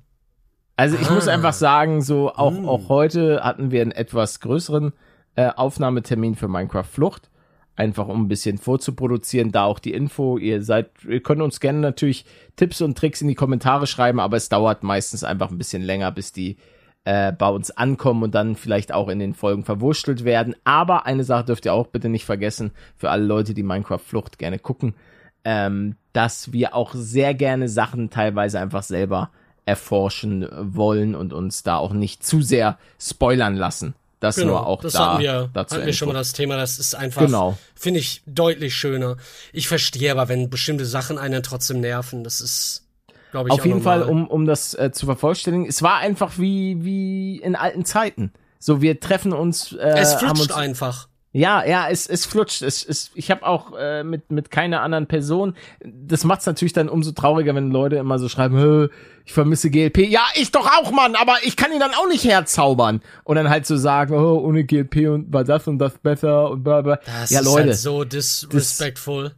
Also ich muss Ah. einfach sagen, so auch, Mm. auch heute hatten wir einen etwas größeren äh, Aufnahmetermin für Minecraft Flucht. Einfach um ein bisschen vorzuproduzieren, da auch die Info. Ihr seid, ihr könnt uns gerne natürlich Tipps und Tricks in die Kommentare schreiben, aber es dauert meistens einfach ein bisschen länger, bis die äh, bei uns ankommen und dann vielleicht auch in den Folgen verwurstelt werden. Aber eine Sache dürft ihr auch bitte nicht vergessen, für alle Leute, die Minecraft Flucht gerne gucken, ähm, dass wir auch sehr gerne Sachen teilweise einfach selber erforschen wollen und uns da auch nicht zu sehr spoilern lassen. Das nur auch Genau, das da hatten wir, dazu. hatten wir schon mal das Thema, das ist einfach, Genau. finde ich, deutlich schöner. Ich verstehe aber, wenn bestimmte Sachen einen trotzdem nerven, das ist, glaube ich, Auf jeden normal. Fall, um, um das äh, zu vervollständigen, es war einfach wie, wie in alten Zeiten. So, wir treffen uns. Äh, Es haben flutscht uns, einfach. Ja, ja, es, es flutscht. Es, es, ich habe auch äh, mit, mit keiner anderen Person. Das macht's natürlich dann umso trauriger, wenn Leute immer so schreiben, "Hö, ich vermisse GLP. Ja, ich doch auch, Mann, aber ich kann ihn dann auch nicht herzaubern. Und dann halt so sagen, oh, ohne GLP und war das und das besser und bla bla. Das ja, ist Leute, halt so disrespectful.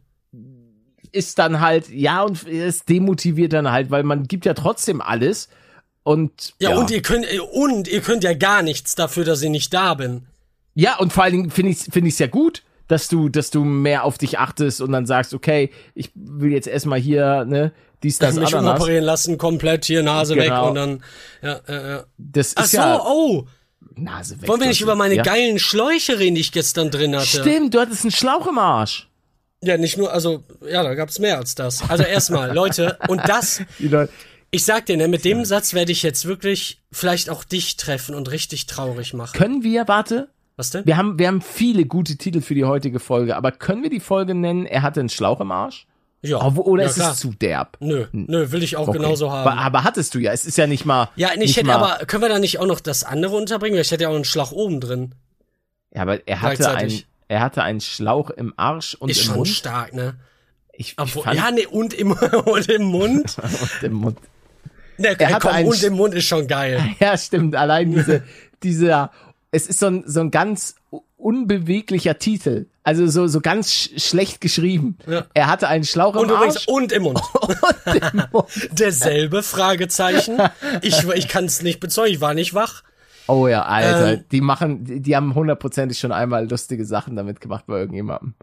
ist dann halt, ja, und es demotiviert dann halt, weil man gibt ja trotzdem alles. Und Ja, und ihr könnt, und ihr könnt ja gar nichts dafür, dass ich nicht da bin. Ja, und vor allen Dingen finde ich es find ich's ja gut, dass du, dass du mehr auf dich achtest und dann sagst, okay, ich will jetzt erstmal hier, ne, dies, das, mich Ananas. umoperieren lassen, komplett hier Nase Genau. weg und dann, ja, ja, ja. Das ist Ach so, ja oh, Nase weg. wollen wir nicht über meine ja? geilen Schläuche reden, die ich gestern drin hatte? Stimmt, du hattest einen Schlauch im Arsch. Ja, nicht nur, also, ja, da gab's mehr als das. Also erstmal, Leute, und das, ich sag dir, ne, mit dem Satz werde ich jetzt wirklich vielleicht auch dich treffen und richtig traurig machen. können wir, warte, Was denn? wir haben, wir haben viele gute Titel für die heutige Folge, aber können wir die Folge nennen, er hatte einen Schlauch im Arsch? Ja. Oder ja, ist klar. es zu derb? Nö, nö, will ich auch Okay. genauso haben. Aber, aber hattest du ja, es ist ja nicht mal. ja, ich nicht hätte aber, können wir da nicht auch noch das andere unterbringen? Ich hätte ja auch einen Schlag oben drin. Ja, aber er hatte einen, er hatte einen Schlauch im Arsch und Ist im schon Mund. stark, ne? Ich, ich Obwohl, fand, ja, ne, und im, und im Mund. und im Mund. Ne, Er komm, einen und im Mund ist schon geil. Ja, stimmt. Allein diese, dieser, es ist so ein, so ein ganz unbeweglicher Titel. Also so, so ganz sch schlecht geschrieben. Ja. Er hatte einen Schlauch Und im übrigens, Arsch. und im Mund. Und im Mund. Derselbe Fragezeichen. Ich, ich kann es nicht bezeugen, ich war nicht wach. Oh ja, Alter. Ähm. die machen, die, die haben hundertprozentig schon einmal lustige Sachen damit gemacht bei irgendjemandem.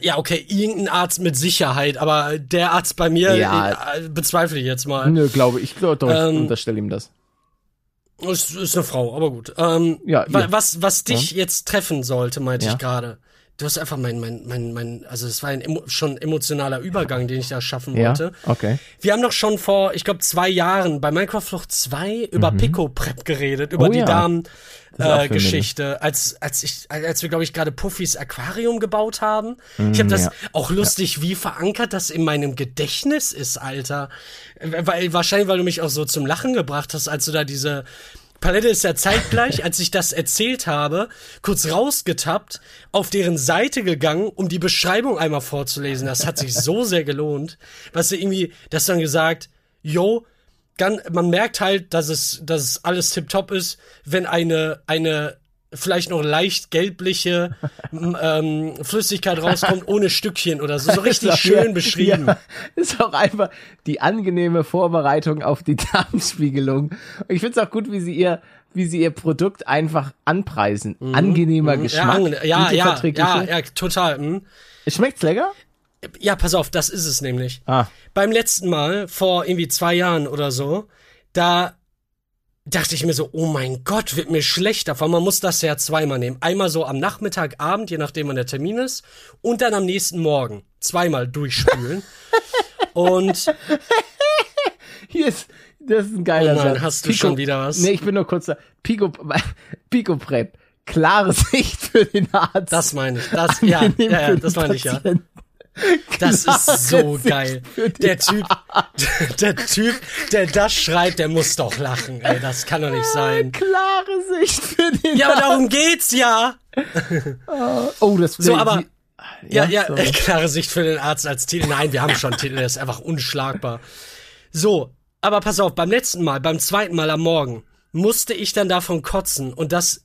Ja, okay, irgendein Arzt mit Sicherheit, aber der Arzt bei mir Ja. äh, bezweifle ich jetzt mal. Nö, glaube ich. glaube doch, ich Ähm. unterstelle ihm das. Ist, ist eine Frau, aber gut. Ähm, Ja, ihr. was, was dich jetzt treffen sollte, meinte Ja. ich gerade. Du hast einfach mein, mein, mein, mein, also es war ein emo schon emotionaler Übergang, den ich da schaffen Ja, wollte. okay. Wir haben doch schon vor, ich glaube, zwei Jahren bei Minecraft Flucht 2 über Pico Prep geredet, über Mhm. Oh die ja. Damen äh. Geschichte, als als ich als wir glaube ich gerade Puffys Aquarium gebaut haben. ich habe das ja. auch lustig, wie verankert das in meinem Gedächtnis ist, Alter. Weil wahrscheinlich weil du mich auch so zum Lachen gebracht hast, als du da diese Palette ist ja zeitgleich, als ich das erzählt habe, kurz rausgetappt, auf deren Seite gegangen, um die Beschreibung einmal vorzulesen. Das hat sich so sehr gelohnt. Was du irgendwie, das dann gesagt, yo, gan- man merkt halt, dass es, dass es alles tipptopp ist, wenn eine, eine vielleicht noch leicht gelbliche ähm, Flüssigkeit rauskommt, ohne Stückchen oder so. So richtig schön ja, beschrieben. Ja, ist auch einfach die angenehme Vorbereitung auf die Darmspiegelung. Und ich finde es auch gut, wie sie ihr, wie sie ihr Produkt einfach anpreisen. Angenehmer Ja, Geschmack. ja, ja, ja, verträgliche- ja, total. Hm. Schmeckt's lecker? Ja, pass auf, das ist es nämlich. Ah. Beim letzten Mal, vor irgendwie zwei Jahren oder so, da dachte ich mir so, oh mein Gott, wird mir schlechter, weil man muss das ja zweimal nehmen. Einmal so am Nachmittag, Abend, je nachdem wann der Termin ist, und dann am nächsten Morgen zweimal durchspülen. und hier ist, das ist ein geiler oh Mann, Satz. hast du schon wieder was? Nee, ich bin nur kurz da. Pico, Pico Prep. Klare Sicht für den Arzt. Das meine ich. Das, ja, ja, ja, das meine ich, ja. Das ist so geil. Der Typ, der Typ, der das schreibt, der muss doch lachen, ey. Das kann doch nicht sein. Klare Sicht für den Ja, aber darum geht's ja. Oh, das So, aber, ja, ja, so. äh, klare Sicht für den Arzt als Titel. Nein, wir haben schon Titel, der ist einfach unschlagbar. So, aber pass auf, beim letzten Mal, beim zweiten Mal am Morgen, musste ich dann davon kotzen und das,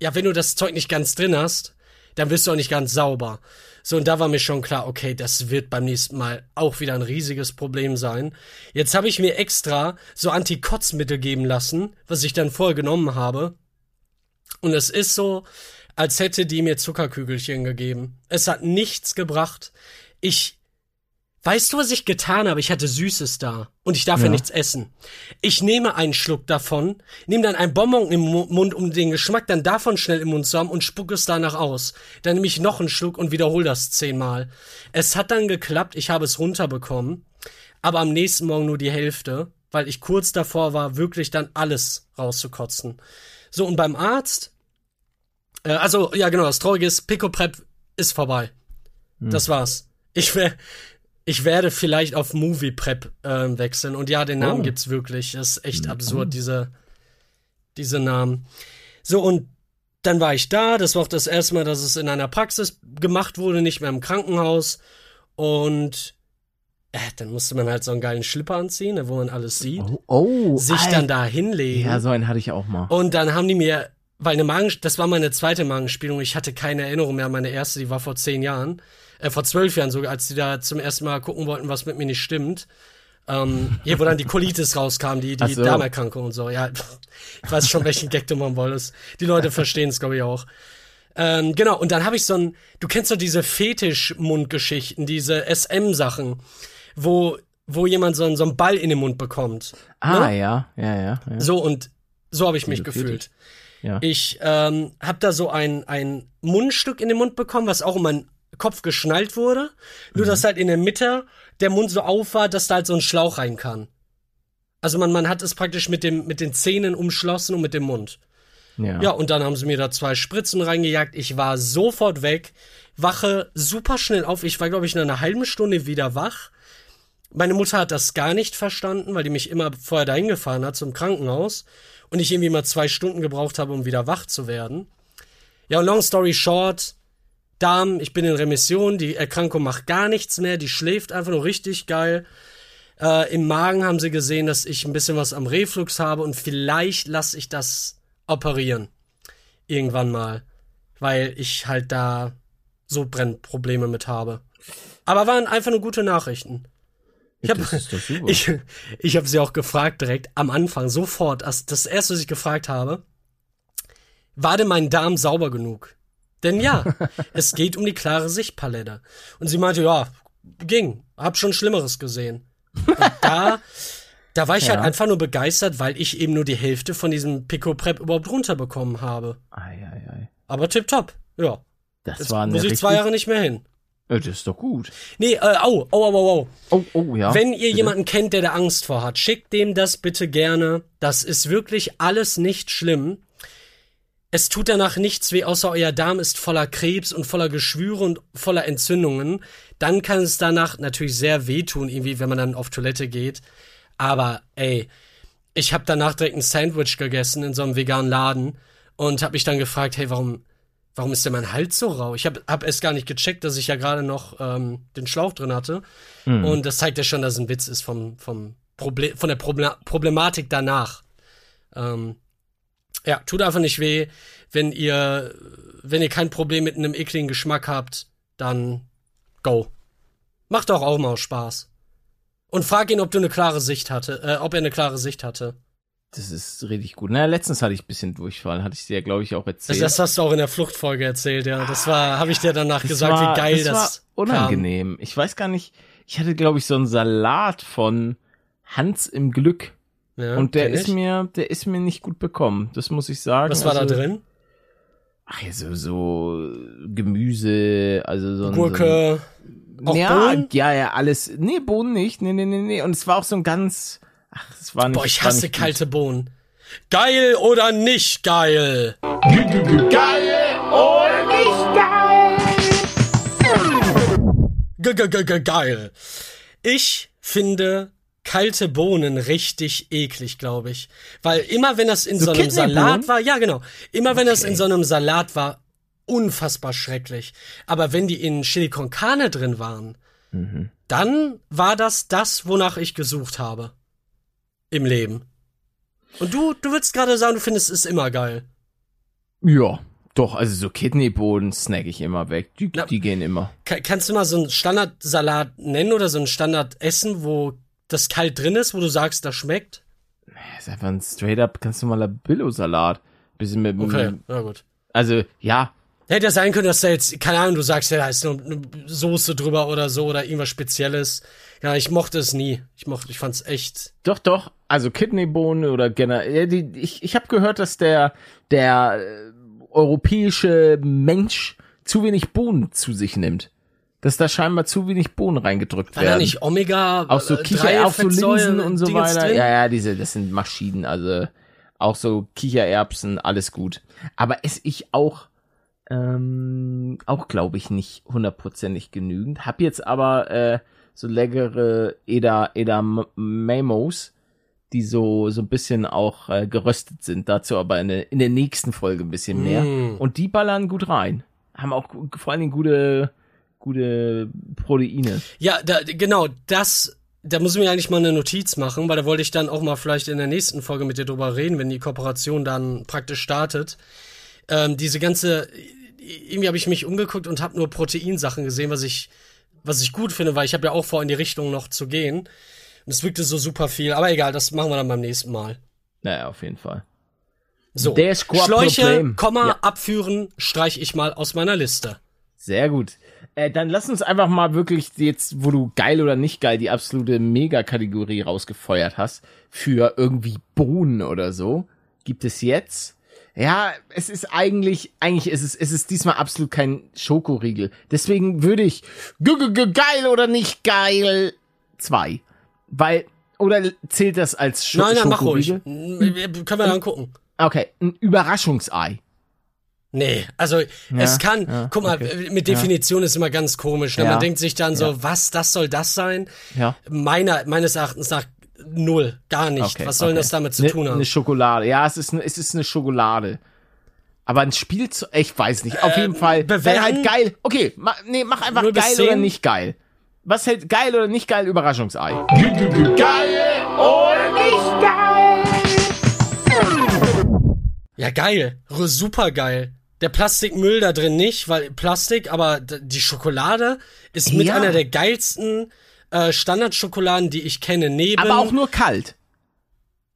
ja, wenn du das Zeug nicht ganz drin hast, dann wirst du auch nicht ganz sauber. So, und da war mir schon klar, okay, das wird beim nächsten Mal auch wieder ein riesiges Problem sein. Jetzt habe ich mir extra so Antikotzmittel geben lassen, was ich dann vorher genommen habe. Und es ist so, als hätte die mir Zuckerkügelchen gegeben. Es hat nichts gebracht. Ich Weißt du, was ich getan habe? Ich hatte Süßes da und ich darf ja, Ja. nichts essen. Ich nehme einen Schluck davon, nehme dann ein Bonbon im Mu- Mund, um den Geschmack dann davon schnell im Mund zu haben und spucke es danach aus. Dann nehme ich noch einen Schluck und wiederhole das zehnmal. Es hat dann geklappt, ich habe es runterbekommen, aber am nächsten Morgen nur die Hälfte, weil ich kurz davor war, wirklich dann alles rauszukotzen. So, und beim Arzt, äh, also, ja genau, das Traurige ist, Pico Prep ist vorbei. Das war's. Ich wär, ich werde vielleicht auf Movie Prep ähm, wechseln. Und ja, den Namen Oh. gibt's wirklich. Das ist echt absurd, diese, diese Namen. So, und dann war ich da. Das war auch das erste Mal, dass es in einer Praxis gemacht wurde, nicht mehr im Krankenhaus. Und äh, dann musste man halt so einen geilen Schlipper anziehen, ne, wo man alles sieht. Oh, oh sich Alter. dann da hinlegen. Ja, so einen hatte ich auch mal. Und dann haben die mir, weil eine Magen, das war meine zweite Magenspielung, ich hatte keine Erinnerung mehr an meine erste, die war vor zehn Jahren, äh, vor zwölf Jahren sogar, als die da zum ersten Mal gucken wollten, was mit mir nicht stimmt. Ähm, hier, wo dann die Colitis rauskam, die, die so. Darmerkrankung und so. Ja, ich weiß schon, welchen Gag du machen wolltest. Die Leute verstehen es, glaube ich, auch. Ähm, genau, und dann habe ich so ein, du kennst doch diese Fetisch-Mundgeschichten, diese SM-Sachen, wo, wo jemand so, einen- so einen Ball in den Mund bekommt. ah, ne? ja, ja, ja. ja. So, und so habe ich mich Diese gefühlt. Ja. Ich ähm, habe da so ein, ein Mundstück in den Mund bekommen, was auch um meinen Kopf geschnallt wurde. Nur, Mhm. dass halt in der Mitte der Mund so auf war, dass da halt so ein Schlauch rein kann. Also man, man hat es praktisch mit, dem, mit den Zähnen umschlossen und mit dem Mund. ja. Ja, und dann haben sie mir da zwei Spritzen reingejagt. Ich war sofort weg, wache super schnell auf. Ich war, glaube ich, in einer halben Stunde wieder wach. Meine Mutter hat das gar nicht verstanden, weil die mich immer vorher dahin gefahren hat zum Krankenhaus und ich irgendwie mal zwei Stunden gebraucht habe, um wieder wach zu werden. Ja, long story short, Darm, ich bin in Remission, die Erkrankung macht gar nichts mehr, die schläft einfach nur richtig geil. Äh, Im Magen haben sie gesehen, dass ich ein bisschen was am Reflux habe und vielleicht lasse ich das operieren. Irgendwann mal. Weil ich halt da so Brennprobleme mit habe. Aber waren einfach nur gute Nachrichten. Ich habe ich, ich hab sie auch gefragt direkt am Anfang, sofort. Das erste, was ich gefragt habe, war denn mein Darm sauber genug? Denn ja, es geht um die klare Sichtpalette. Und sie meinte, ja, ging. Hab schon Schlimmeres gesehen. Und da, da war ich halt Ja. einfach nur begeistert, weil ich eben nur die Hälfte von diesem Pico Prep überhaupt runterbekommen habe. Ei, ei, ei. Aber tipptopp. Ja. Das Jetzt war eine muss ich zwei Jahre nicht mehr hin. Äh, Das ist doch gut. Nee, äh, au, au, au, au, au. Oh, oh, ja. Wenn ihr Bitte. jemanden kennt, der da Angst vor hat, schickt dem das bitte gerne. Das ist wirklich alles nicht schlimm. Es tut danach nichts weh, außer euer Darm ist voller Krebs und voller Geschwüre und voller Entzündungen. Dann kann es danach natürlich sehr wehtun, irgendwie, wenn man dann auf Toilette geht. Aber ey, ich habe danach direkt ein Sandwich gegessen in so einem veganen Laden und habe mich dann gefragt, hey, warum, warum ist denn mein Hals so rau? Ich habe hab erst gar nicht gecheckt, dass ich ja gerade noch ähm, den Schlauch drin hatte. Mhm. Und das zeigt ja schon, dass es ein Witz ist vom, vom Problem, von der Proble Problematik danach. Ähm, ja, tut einfach nicht weh. Wenn ihr, wenn ihr kein Problem mit einem ekligen Geschmack habt, dann go. Macht doch auch mal Spaß. Und frag ihn, ob du eine klare Sicht hatte, äh, ob er eine klare Sicht hatte. Das ist richtig gut. Na, letztens hatte ich ein bisschen Durchfall, hatte ich dir, glaube ich, auch Das, erzählt. das hast du auch in der Fluchtfolge erzählt, ja. Das war, habe ich dir danach Das gesagt, war, wie geil das das, war unangenehm. Ich weiß gar nicht, ich hatte, glaube ich, so einen Salat von Hans im Glück. Ja, und der ist ich. mir, der ist mir nicht gut bekommen. Das muss ich sagen. Was war da Also, drin? Ach ja, so, so Gemüse, also so ein, Gurke. So Auch ein, ja, Bohnen? ja, ja, alles. Nee, Bohnen nicht. Nee, nee, nee, nee. Und es war auch so ein ganz. Ach, es war nicht. Boah, ich hasse nicht gut. kalte Bohnen. Geil oder nicht geil? Ge ge ge ge geil. Ich finde kalte Bohnen richtig eklig, glaube ich. Weil immer wenn das in so, So einem? Salat war, ja genau, immer wenn das Okay. in so einem Salat war, unfassbar schrecklich. Aber wenn die in Chili con Carne drin waren, Mhm. dann war das das, wonach ich gesucht habe. Im Leben. Und du, du würdest gerade sagen, du findest es immer geil. Ja, doch, also so Kidneybohnen snack ich immer weg. Die, Na- die gehen immer. Ka- kannst du mal so einen Standardsalat nennen oder so ein Standardessen, wo das kalt drin ist, wo du sagst, das schmeckt? Das ist einfach ein straight up, ganz normaler Billo-Salat. Bisschen mit, Okay, na gut. also, ja, Hätte ja sein können, dass da jetzt, keine Ahnung, du sagst, ja, da ist nur eine Soße drüber oder so oder irgendwas Spezielles. Ja, ich mochte es nie. Ich mochte, ich fand's echt. Doch, doch. Also Kidneybohnen oder generell. Ja, die, ich ich habe gehört, dass der der äh, europäische Mensch zu wenig Bohnen zu sich nimmt. Dass da scheinbar zu wenig Bohnen reingedrückt War werden. nicht Omega, auch so äh, Kicher, auch so Linsen und so weiter. drin? Ja, ja, diese, das sind Maschinen. Also auch so Kichererbsen, alles gut. Aber esse ich auch ähm, auch glaube ich nicht hundertprozentig genügend. Hab jetzt aber äh, so leckere Eda Eda Mamos, die so so ein bisschen auch äh, geröstet sind. Dazu aber in der, in der nächsten Folge ein bisschen mehr. Mm. Und die ballern gut rein. Haben auch vor allen Dingen gute gute Proteine. Ja, da, genau, das, da muss ich mir eigentlich mal eine Notiz machen, weil da wollte ich dann auch mal vielleicht in der nächsten Folge mit dir drüber reden, wenn die Kooperation dann praktisch startet. Ähm, diese ganze, irgendwie habe ich mich umgeguckt und habe nur Proteinsachen gesehen, was ich, was ich gut finde, weil ich habe ja auch vor, in die Richtung noch zu gehen. Und es wirkte so super viel, aber egal, das machen wir dann beim nächsten Mal. Naja, auf jeden Fall. So, Der Schläuche, Problem. Komma, Ja. abführen, streich ich mal aus meiner Liste. Sehr gut. Äh, dann lass uns einfach mal wirklich jetzt, wo du geil oder nicht geil die absolute Mega-Kategorie rausgefeuert hast, für irgendwie Bohnen oder so, gibt es jetzt. Ja, es ist eigentlich, eigentlich ist es, es ist diesmal absolut kein Schokoriegel. Deswegen würde ich g -g -g geil oder nicht geil zwei. Weil, oder zählt das als Scho Nein, nein, mach ruhig. Schokoriegel? M- Können wir dann gucken. Okay, ein Überraschungsei. Nee, also es kann, ja, guck mal, okay. mit Definition ist immer ganz komisch. Ne? Ja. Man denkt sich dann so, was, das soll das sein? Ja. Meiner, meines Erachtens nach null, gar nicht. Okay, was soll denn okay. das damit zu Ne- tun haben? Eine Schokolade. Ja, es ist, es ist eine Schokolade. Aber ein Spielzeug, ich weiß nicht. Auf jeden Fall. Bewerten? halt geil. Okay, ma, nee, mach einfach geil zehn? oder nicht geil. Was hält geil oder nicht geil Überraschungsei? Ja, geil. R- Super geil. Der Plastikmüll da drin nicht, weil Plastik, aber die Schokolade ist mit Ja. einer der geilsten äh, Standardschokoladen, die ich kenne, neben Aber auch nur kalt.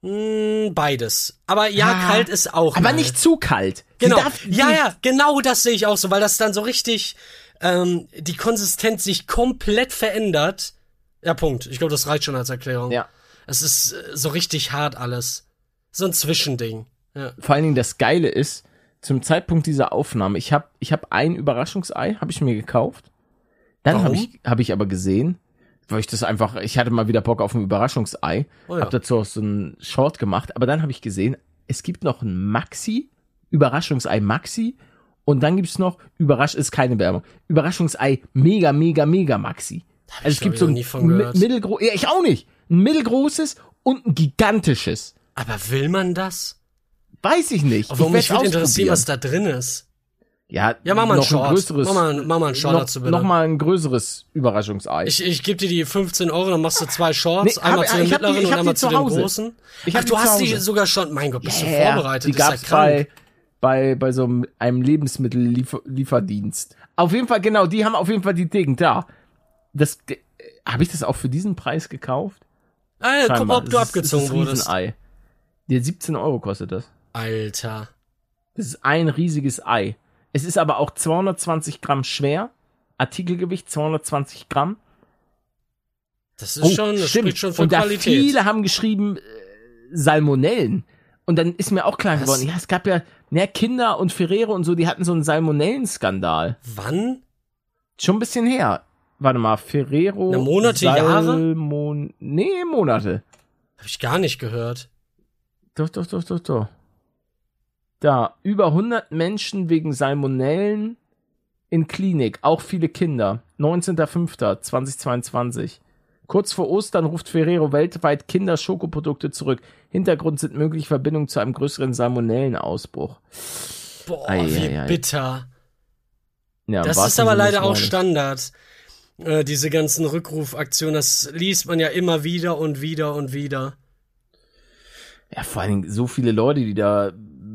mh, beides. Aber ja, Ah, kalt ist auch. Aber geil. nicht zu kalt. Genau. ja, ja, genau das sehe ich auch so, weil das dann so richtig ähm, die Konsistenz sich komplett verändert. Ja, Punkt. Ich glaube, das reicht schon als Erklärung. Ja. Es ist äh, so richtig hart alles. So ein Zwischending. Ja. Vor allen Dingen das Geile ist, zum Zeitpunkt dieser Aufnahme, ich habe ich hab ein Überraschungsei, habe ich mir gekauft. Dann habe ich, hab ich aber gesehen, weil ich das einfach, ich hatte mal wieder Bock auf ein Überraschungsei, Oh ja. hab dazu auch so einen Short gemacht, aber dann habe ich gesehen, es gibt noch ein Maxi, Überraschungsei Maxi und dann gibt's noch, Überrasch, ist keine Werbung, Überraschungsei Mega, Mega, Mega Maxi. Also es gibt so ein nie von gehört. mittelgro ja, ich auch nicht, ein mittelgroßes und ein gigantisches. Aber will man das? Weiß ich nicht. Warum ich mich würde interessieren, was da drin ist. Ja, Ja, mach mal noch Short. Ein größeres, Mach mal- mach mal einen Short noch, dazu, bitte. Noch mal ein größeres Überraschungsei. Ich, ich gebe dir die 15 Euro, dann machst du zwei Shorts, Nee, einmal hab- zu die- mittleren ich und einmal die zu zu den Hause. großen. Ich Ach, du die hast die sogar schon, mein Gott, bist du Ja, vorbereitet, Die ist ja gab's bei, bei, bei so einem, Lebensmittellieferdienst. Auf jeden Fall, genau, die haben auf jeden Fall die Dinge da. Das, äh, habe ich das auch für diesen Preis gekauft? Ah, ja, guck mal, ob du abgezogen ist ein wurdest. Riesenei. Der 17 Euro kostet das. Alter. Das ist ein riesiges Ei. Es ist aber auch 220 Gramm schwer. Artikelgewicht 220 Gramm. Das ist schon, das spricht schon Oh, Und da Qualität. viele haben geschrieben, äh, Salmonellen. Und dann ist mir auch klar Was? geworden, ja, es gab ja, ne, Kinder und Ferrero und so, die hatten so einen Salmonellenskandal. Wann? Schon ein bisschen her. Warte mal, Ferrero. Na, Monate, Jahre? Salmon nee, Monate. Hab ich gar nicht gehört. Doch, doch, doch, doch, doch. Da, über 100 Menschen wegen Salmonellen in Klinik, auch viele Kinder. 19.05.2022. Kurz vor Ostern ruft Ferrero weltweit Kinderschokoprodukte zurück. Hintergrund sind mögliche Verbindungen zu einem größeren Salmonellenausbruch. Boah, Ei, wie ei, ei. bitter. Ja, Das ist aber leider auch. Standard. Äh, diese ganzen Rückrufaktionen, das liest man ja immer wieder und wieder und wieder. Ja, vor allen Dingen so viele Leute, die da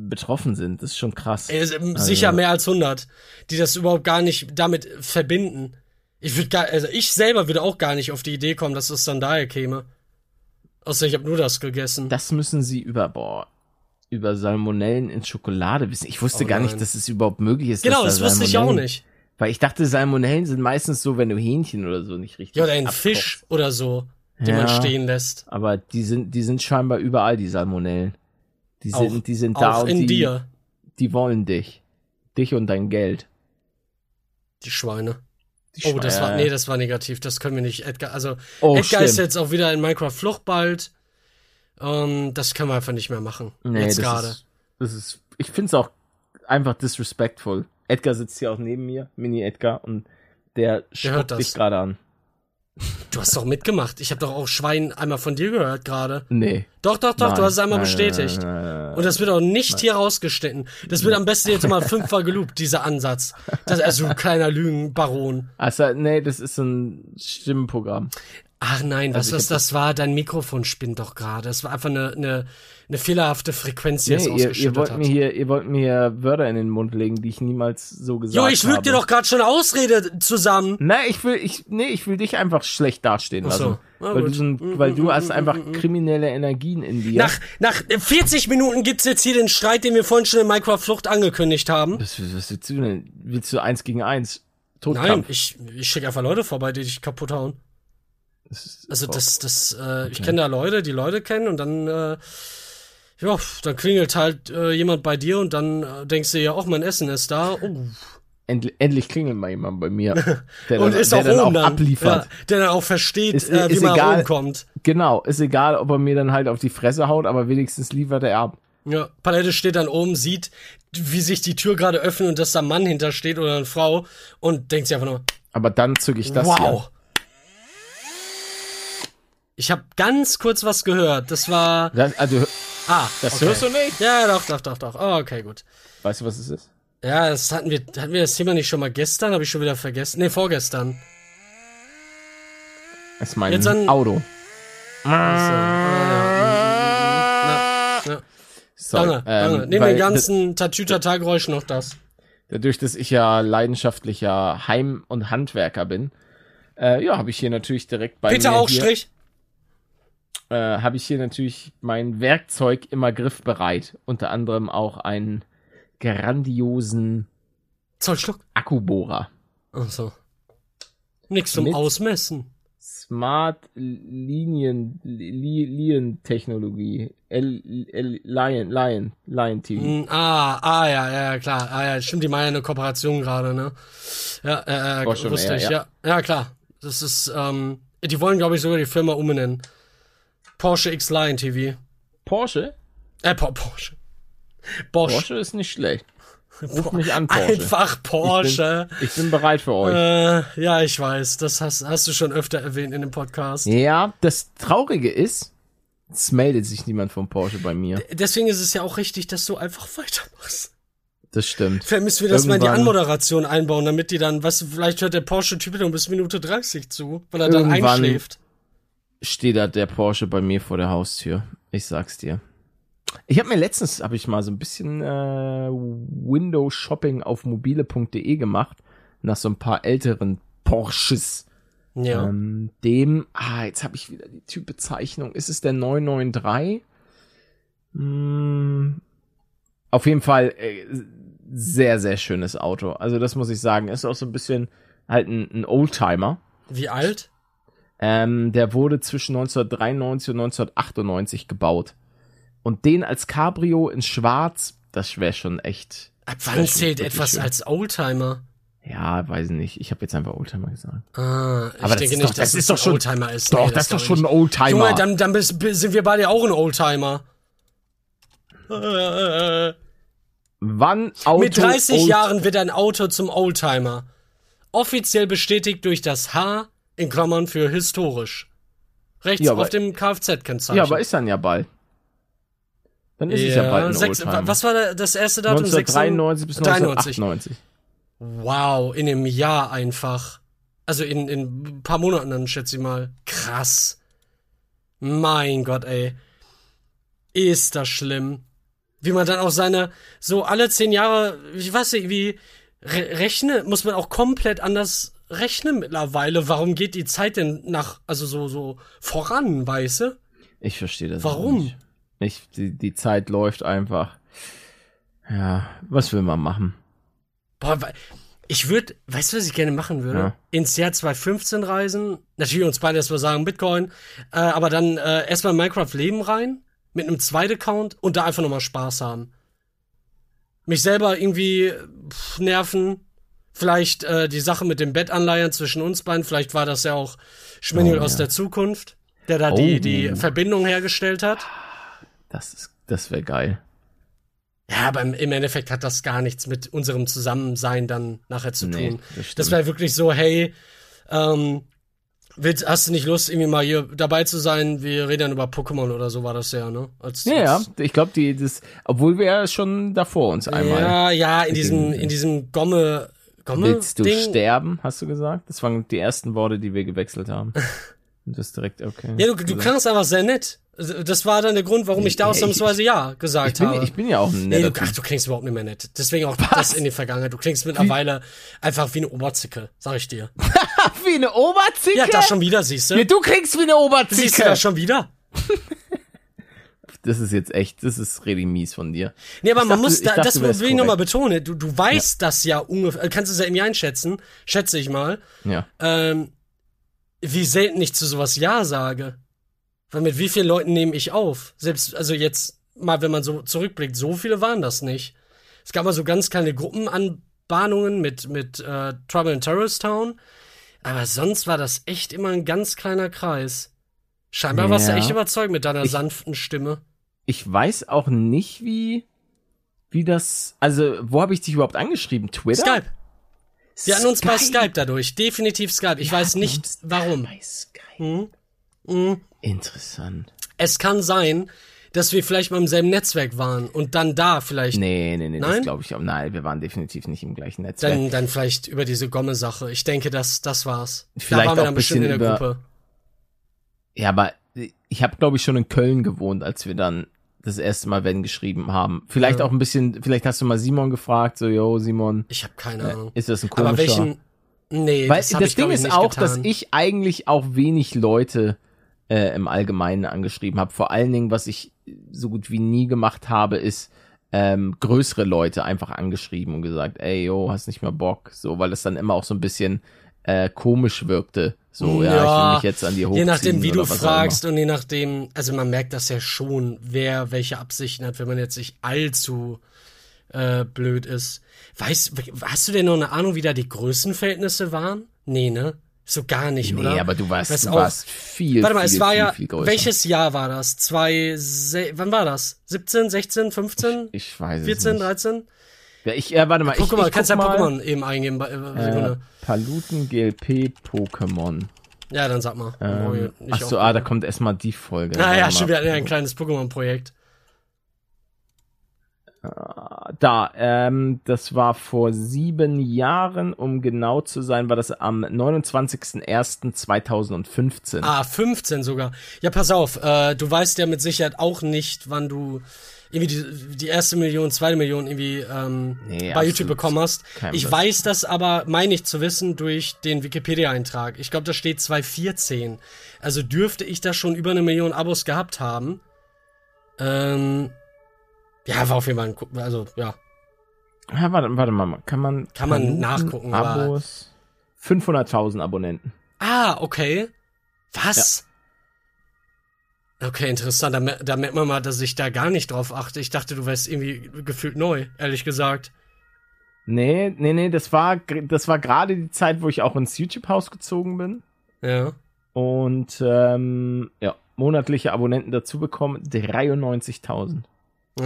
betroffen sind. Das ist schon krass. Äh, sicher mehr als 100, die das überhaupt gar nicht damit verbinden. Ich würde gar, also ich selber würde auch gar nicht auf die Idee kommen, dass es dann daher käme. Außer ich habe nur das gegessen. Das müssen sie über, boah, über Salmonellen in Schokolade wissen. Ich wusste Oh gar nicht, dass es überhaupt möglich ist. genau, das da wusste ich auch nicht. Weil ich dachte, Salmonellen sind meistens so, wenn du Hähnchen oder so nicht richtig Ja, oder ein abkochst. Fisch oder so, den man Ja. stehen lässt. Aber die sind, die sind scheinbar überall, die Salmonellen. Die Auch, sind, die sind da auch und in die, dir, die wollen dich. Dich und dein Geld. die Schweine. Die Oh, das war, Schweine- nee, das war negativ, das können wir nicht. Edgar, also, Oh, Edgar ist stimmt. jetzt auch wieder in Minecraft Flucht bald. Ähm, das können wir einfach nicht mehr machen. Nee, jetzt gerade. Ist, das ist, ich find's auch einfach disrespectful. Edgar sitzt hier auch neben mir, Mini Edgar, und der hört schaut dich gerade an. Du hast doch mitgemacht. Ich habe doch auch Schwein einmal von dir gehört gerade. Nee. Doch, doch, doch, du Nein, hast es einmal nein, bestätigt. nein. Und das wird auch nicht hier rausgeschnitten. Das wird am besten jetzt mal fünfmal gelobt, dieser Ansatz. Das, also, du kleiner Lügenbaron. Also, nee, das ist ein Stimmenprogramm. Ach nein, was Also ich das, das war? Dein Mikrofon spinnt doch gerade. Es war einfach eine, eine, eine fehlerhafte Frequenz, die es Nee, ihr, ihr ausgeschüttet wollt hat. mir hier, ihr wollt mir Wörter in den Mund legen, die ich niemals so gesagt jo, habe. ich lüg dir doch gerade schon Ausrede zusammen. Nee, ich will, ich, nee, ich will dich einfach schlecht dastehen Ach so. lassen. Na weil, du ein, weil du hast einfach kriminelle Energien in dir. Nach, nach 40 Minuten gibt's jetzt hier den Streit, den wir vorhin schon in Minecraft Flucht angekündigt haben. was, was willst du denn? Willst du eins gegen eins? Nein, Todkampf? ich, ich schicke einfach Leute vorbei, die dich kaputt hauen. Also das, das, äh, ich kenne da Leute, die Leute kennen und dann, äh, ja, dann klingelt halt äh, jemand bei dir und dann äh, denkst du ja, auch mein Essen ist da. Oh. Endlich, endlich klingelt mal jemand bei mir. Der Und dann, ist der auch dann oben auch dann. abliefert. Ja, der dann auch versteht, Ist- äh, wie ist man egal. oben kommt. Genau, ist egal, ob er mir dann halt auf die Fresse haut, aber wenigstens liefert er ab. Ja, Palette steht dann oben, sieht, wie sich die Tür gerade öffnet und dass da ein Mann hintersteht oder eine Frau und denkt sich einfach nur, Aber dann zücke ich das wow. hier. Ich habe ganz kurz was gehört. Das war. Das, also, Ah, das okay. hörst du nicht? Ja, doch, doch, doch, doch. Oh, okay, gut. Weißt du, was es ist? Ja, das hatten wir, hatten wir das Thema nicht schon mal gestern? Habe ich schon wieder vergessen. Nee, vorgestern. Das ist mein Jetzt an- Auto. So, ah, ja. Na, ja. Sorry, ähm. Neben den ganzen Tatütata-Geräuschen noch das. da- Dadurch, dass ich ja leidenschaftlicher Heim- und Handwerker bin, äh, ja, habe ich hier natürlich direkt bei Peter mir auch Strich. Äh, habe ich hier natürlich mein Werkzeug immer griffbereit. Unter anderem auch einen grandiosen Zollstock. Akkubohrer. Ach so. Nix zum Mit- Ausmessen. Smart Linien Li- Lien Technologie L, L, Lion Lion Lion TV. Hm, ah, ah, ja, ja, klar. Ah, ja, stimmt, die machen ja eine Kooperation gerade, ne? Ja, äh, äh, wusste eher, ich, ja. ja. ja. klar. Das ist, ähm, die wollen, glaube ich, sogar die Firma umbenennen. Porsche X Lion TV. Porsche? Äh, Po- Porsche. Bosch. Porsche ist nicht schlecht. Ruf mich an, Porsche. Einfach Porsche. Ich bin bereit für euch. Äh, ja, ich weiß. Das hast, hast du schon öfter erwähnt in dem Podcast. Ja, das Traurige ist, es meldet sich niemand von Porsche bei mir. Deswegen ist es ja auch richtig, dass du einfach weitermachst. Das stimmt. Vielleicht müssen wir das mal in die Irgendwann- Anmoderation einbauen, damit die dann, was, vielleicht hört der Porsche-Typ dann bis Minute 30 zu, weil er dann Irgendwann- einschläft. Steht da der Porsche bei mir vor der Haustür. Ich sag's dir. Ich habe mir letztens, habe ich mal so ein bisschen äh, Window-Shopping auf mobile.de gemacht, nach so ein paar älteren Porsches. Ja. Ähm, dem, ah, jetzt habe ich wieder die Typbezeichnung. Ist es der 993? Hm, auf jeden Fall äh, sehr, sehr schönes Auto. Also das muss ich sagen. Ist auch so ein bisschen halt ein, ein Oldtimer. Wie alt? Ähm, der wurde zwischen 1993 und 1998 gebaut. Und den als Cabrio in Schwarz, das wäre schon echt. Ab wann zählt etwas schön. als Oldtimer? Ja, weiß nicht. Ich habe jetzt einfach Oldtimer gesagt. Ah, ich Aber denke nicht, doch, dass das ist doch schon, Oldtimer ist. Doch, nee, das, ist doch schon ein Oldtimer. Junge, dann, dann sind wir beide auch ein Oldtimer. Wann Auto Mit 30 Old Jahren wird ein Auto zum Oldtimer. Offiziell bestätigt durch das H in Klammern für historisch. Rechts ja, auf dem Kfz-Kennzeichen. Ja, aber ist dann ja bald. Dann ist ja, es ja bald ein sechs. Was war das erste Datum? 1993 bis 1998. Wow, in einem Jahr einfach. Also in, in ein paar Monaten dann, schätze ich mal. Krass. Mein Gott, ey. Ist das schlimm. Wie man dann auch seine, so alle zehn Jahre, ich weiß nicht, wie re rechne, muss man auch komplett anders rechnen mittlerweile. Warum geht die Zeit denn nach, also so, so voran, weißt du? Ich verstehe das. Warum? Nicht. Ich, die, die Zeit läuft einfach. Ja, was will man machen? Boah, ich würde, weißt du, was ich gerne machen würde? Ja. Ins Jahr 2015 reisen. Natürlich uns beide erstmal sagen Bitcoin, äh, aber dann äh, erstmal Minecraft Leben rein mit einem zweiten Account und da einfach nochmal Spaß haben. Mich selber irgendwie pff, nerven. Vielleicht äh, die Sache mit dem Bettanleihen zwischen uns beiden. Vielleicht war das ja auch Schmengel oh, aus der Zukunft, der da oh. die, die Verbindung hergestellt hat. Das ist, das wäre geil. Ja, aber im, Endeffekt hat das gar nichts mit unserem Zusammensein dann nachher zu nee, tun. Das, das wäre wirklich so, hey, ähm, willst, hast du nicht Lust, irgendwie mal hier dabei zu sein? Wir reden dann über Pokémon oder so war das ja, ne? Als, ja, als, ja, ich glaube, die, das, obwohl wir ja schon davor uns einmal. Ja, ja, in diesem, in diesem Gomme, Gomme. Willst du Ding? sterben, hast du gesagt? Das waren die ersten Worte, die wir gewechselt haben. Und das direkt, okay. Ja, du, du klangst einfach sehr nett. Das war dann der Grund, warum ich da ausnahmsweise ja gesagt ich bin, habe. Ich bin ja auch ein netter nee, du, ach, du klingst überhaupt nicht mehr nett. Deswegen auch Was? das in die Vergangenheit. Du klingst mittlerweile einfach wie eine Oberzicke, sag ich dir. wie eine Oberzicke? Ja, da schon wieder, siehst du. Ja, du klingst wie eine Oberzicke. Siehst du das schon wieder? das ist jetzt echt, das ist richtig mies von dir. Nee, aber ich man dachte, muss, da, dachte, das will ich nochmal betonen. Du, du weißt ja. das ja ungefähr, kannst du es ja irgendwie einschätzen, schätze ich mal. Ja. Ähm, wie selten ich zu sowas Ja sage. Weil mit wie vielen Leuten nehme ich auf? Selbst, also jetzt mal, wenn man so zurückblickt, so viele waren das nicht. Es gab mal so ganz kleine Gruppenanbahnungen mit, mit äh, Trouble in Terrorist Town. Aber sonst war das echt immer ein ganz kleiner Kreis. Scheinbar ja. warst du echt überzeugt mit deiner ich, sanften Stimme. Ich weiß auch nicht, wie, wie das, also, wo habe ich dich überhaupt angeschrieben? Twitter? Skype. Wir hatten uns bei Skype dadurch. Definitiv Skype. Ich ja, weiß nicht, warum. Bei Skype. Hm? Hm? Interessant. Es kann sein, dass wir vielleicht mal im selben Netzwerk waren und dann da vielleicht. Nee, nee, nee, Nein? das glaube ich auch. Nein, wir waren definitiv nicht im gleichen Netzwerk. Dann, dann vielleicht über diese Gomme-Sache. Ich denke, das, das war's. Vielleicht da waren wir dann bestimmt in der über, Gruppe. Ja, aber ich habe, glaube ich, schon in Köln gewohnt, als wir dann das erste Mal Wenn geschrieben haben. Vielleicht ja. auch ein bisschen, vielleicht hast du mal Simon gefragt, so, yo, Simon. Ich habe keine Ahnung. Ist das ein komischer? Aber welchen, nee, Weil das, das Ding ist auch, getan. dass ich eigentlich auch wenig Leute äh, im Allgemeinen angeschrieben habe. Vor allen Dingen, was ich so gut wie nie gemacht habe, ist ähm, größere Leute einfach angeschrieben und gesagt, ey, yo, hast nicht mehr Bock, so, weil es dann immer auch so ein bisschen äh, komisch wirkte. So, ja, ja, ich will mich jetzt an die hochziehen. Je nachdem, wie du fragst und je nachdem, also man merkt das ja schon, wer welche Absichten hat, wenn man jetzt nicht allzu äh, blöd ist. Weißt, hast du denn noch eine Ahnung, wie da die Größenverhältnisse waren? Nee, ne? So gar nicht, nee, oder? Nee, aber du warst, weißt du warst viel, Warte mal, viel, es war viel, ja, viel welches Jahr war das? Zwei, wann war das? 17, 16, 15? Ich, ich weiß 14, es nicht. 13? Ja, ich, äh, warte mal. Guck ich, mal, ich kannst ja Pokémon eben eingeben. Äh, äh, Paluten GLP Pokémon. Ja, dann sag mal. Ähm, ach so, ah, da kommt erstmal die Folge. Naja, schon wieder ein kleines Pokémon-Projekt. Da, ähm, das war vor sieben Jahren, um genau zu sein, war das am 29.01.2015. Ah, 15 sogar. Ja, pass auf, äh, du weißt ja mit Sicherheit auch nicht, wann du irgendwie die, die erste Million, zweite Million irgendwie ähm, nee, bei YouTube bekommen hast. Ich Lust. weiß das aber, meine ich zu wissen, durch den Wikipedia-Eintrag. Ich glaube, da steht 2014. Also dürfte ich da schon über eine Million Abos gehabt haben. Ähm, ja, war auf jeden Fall ein, also ja. Ja, warte, warte mal, kann man kann man nachgucken, Abos 500.000 Abonnenten. Ah, okay. Was? Okay, interessant. Da, da merkt man mal, dass ich da gar nicht drauf achte. Ich dachte, du wärst irgendwie gefühlt neu, ehrlich gesagt. Nee, nee, nee, das war, das war gerade die Zeit, wo ich auch ins YouTube-Haus gezogen bin. Ja. Und ähm, ja, monatliche Abonnenten dazu bekommen, 93.000.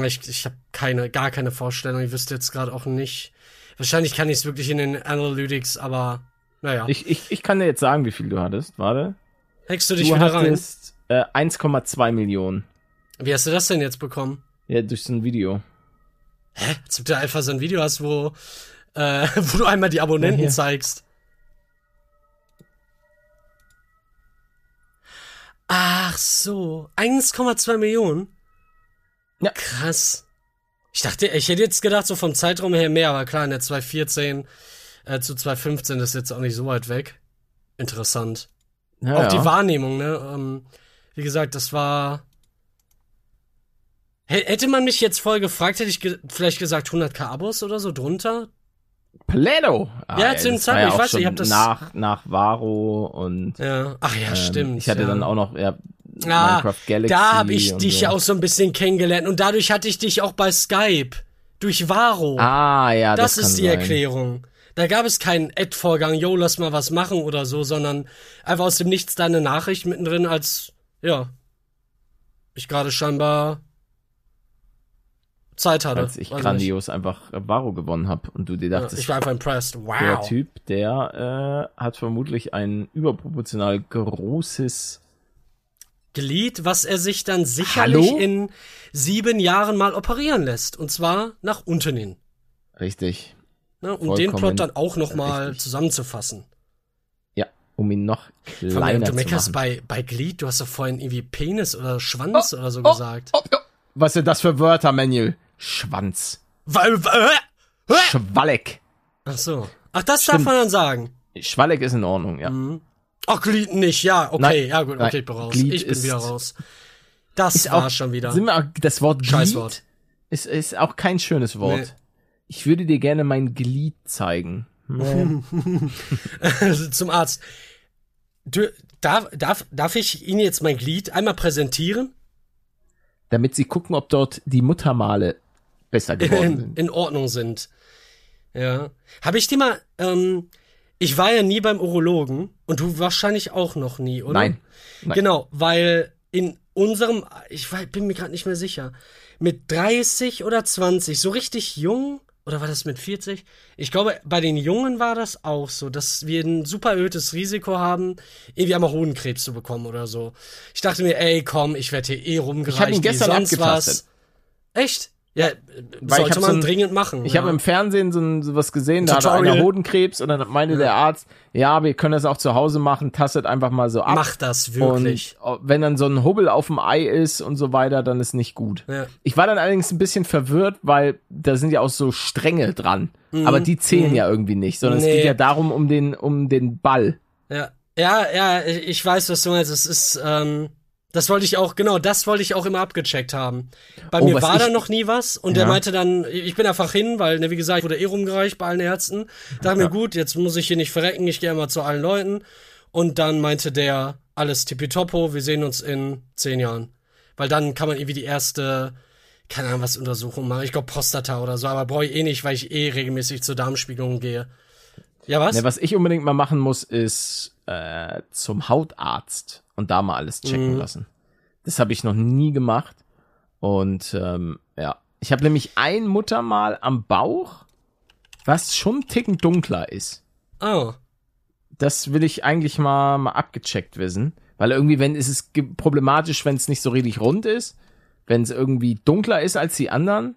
Ich, ich habe keine, gar keine Vorstellung. Ich wüsste jetzt gerade auch nicht. Wahrscheinlich kann ich es wirklich in den Analytics, aber naja. Ich, ich, ich kann dir jetzt sagen, wie viel du hattest. Warte. Hackst du dich Du wieder rein? Hattest äh, 1,2 Millionen. Wie hast du das denn jetzt bekommen? Ja, durch so ein Video. Hä? Als ob du einfach so ein Video hast, wo, äh, wo du einmal die Abonnenten Ja, zeigst. Ach so. 1,2 Millionen? Ja. Krass. Ich dachte, ich hätte jetzt gedacht, so vom Zeitraum her mehr, aber klar, in der 2014 äh, zu 2015 ist jetzt auch nicht so weit weg. Interessant. Ja, auch die ja. Wahrnehmung, ne? Ähm, wie gesagt, das war. Hätte man mich jetzt voll gefragt, hätte ich ge vielleicht gesagt 100k Abos oder so drunter. Plano. Ja, zu dem Zeitpunkt, ich weiß, ich schon hab das- Nach, nach Varo und. Ja. Ach ja, ähm, stimmt. Ich hatte ja. dann auch noch, ja, Ah, Minecraft Galaxy. da habe ich dich so. ja auch so ein bisschen kennengelernt und dadurch hatte ich dich auch bei Skype. Durch Varo. Ah, ja, das, das, ist die sein. Erklärung. Da gab es keinen Ad-Vorgang, yo, lass mal was machen oder so, sondern einfach aus dem Nichts da eine Nachricht mittendrin als, ja, ich gerade scheinbar Zeit hatte. Als ich Weiß grandios einfach äh, Varo gewonnen habe und du dir nicht. Ja, dachtest, ich war einfach impressed. der Wow. Typ, der äh, hat vermutlich ein überproportional großes. Glied, was er sich dann sicherlich Hallo? in sieben Jahren mal operieren lässt. Und zwar nach unten hin. Richtig. Ne? Um den Vollkommen Plot dann auch noch mal richtig. zusammenzufassen. Um ihn noch Vor allem, kleiner du zu meckerst machen. bei, bei Glied, du hast doch vorhin irgendwie Penis oder Schwanz oder so oh, gesagt. Oh, oh. Was sind das für Wörter, Manuel? Schwanz. Weil, äh, Schwalleck. Ach so. Ach, das darf Stimmt. man dann sagen. Schwalleck ist in Ordnung, ja. Ach, Glied nicht, ja, okay, Nein, ja gut, nein, okay, ich bin raus. Glied ich bin ist- wieder raus. Das Ist war auch- schon wieder. Sind wir, auch- das Wort Glied Scheißwort. Ist, ist auch kein schönes Wort. Nee. Ich würde dir gerne mein Glied zeigen. Zum Arzt. Darf, darf, darf ich Ihnen jetzt mein Glied einmal präsentieren? Damit sie gucken, ob dort die Muttermale besser geworden in, sind. in Ordnung sind. Ja. Habe ich dir mal, ähm, ich war ja nie beim Urologen und du wahrscheinlich auch noch nie, oder? Nein. Nein. Genau, weil in unserem, ich bin mir gerade nicht mehr sicher, mit 30 oder 20, so richtig jung, oder war das mit 40? Ich glaube, bei den Jungen war das auch so, dass wir ein super erhöhtes Risiko haben, irgendwie einmal Hodenkrebs zu bekommen oder so. Ich dachte mir, ey, komm, ich werde hier eh rumgereicht. Ich hab ihn gestern abgetastet. was. Echt? Ja, Weil ich sollte hab man so ein- dringend machen. Ich ja. habe im Fernsehen so, ein, so was gesehen, da hatte Tutorial. einer Hodenkrebs und dann meinte der Arzt, ja, wir können das auch zu Hause machen, tastet einfach mal so ab. Mach das wirklich. Und wenn dann so ein Hubbel auf dem Ei ist und so weiter, dann ist nicht gut. Ja. Ich war dann allerdings ein bisschen verwirrt, weil da sind ja auch so Stränge dran. Mhm. Aber die zählen ja irgendwie nicht, sondern es Nee. geht ja darum, um den, um den Ball. Ja, ja, ja, ich ich weiß, was du meinst. Es ist, ähm, das wollte ich auch, genau, das wollte ich auch immer abgecheckt haben. Bei Oh, mir war da noch nie was und der Ja. meinte dann, ich bin einfach hin, weil, ne, wie gesagt, ich wurde eh rumgereicht bei allen Ärzten. Dachte mir, gut, jetzt muss ich hier nicht verrecken, ich gehe mal zu allen Leuten. Und dann meinte der, alles tippitoppo, wir sehen uns in zehn Jahren. Weil dann kann man irgendwie die erste, keine Ahnung, was Untersuchung machen. Ich glaube Prostata oder so, aber brauche ich eh nicht, weil ich eh regelmäßig zur Darmspiegelung gehe. Ja, was? Ne, was ich unbedingt mal machen muss, ist äh, zum Hautarzt und da mal alles checken Mhm. lassen. Das habe ich noch nie gemacht. Und ähm, ja, ich habe nämlich ein Muttermal am Bauch, was schon ein Ticken dunkler ist. Oh. Das will ich eigentlich mal, mal abgecheckt wissen. Weil irgendwie, wenn ist es problematisch, wenn es nicht so richtig rund ist, wenn es irgendwie dunkler ist als die anderen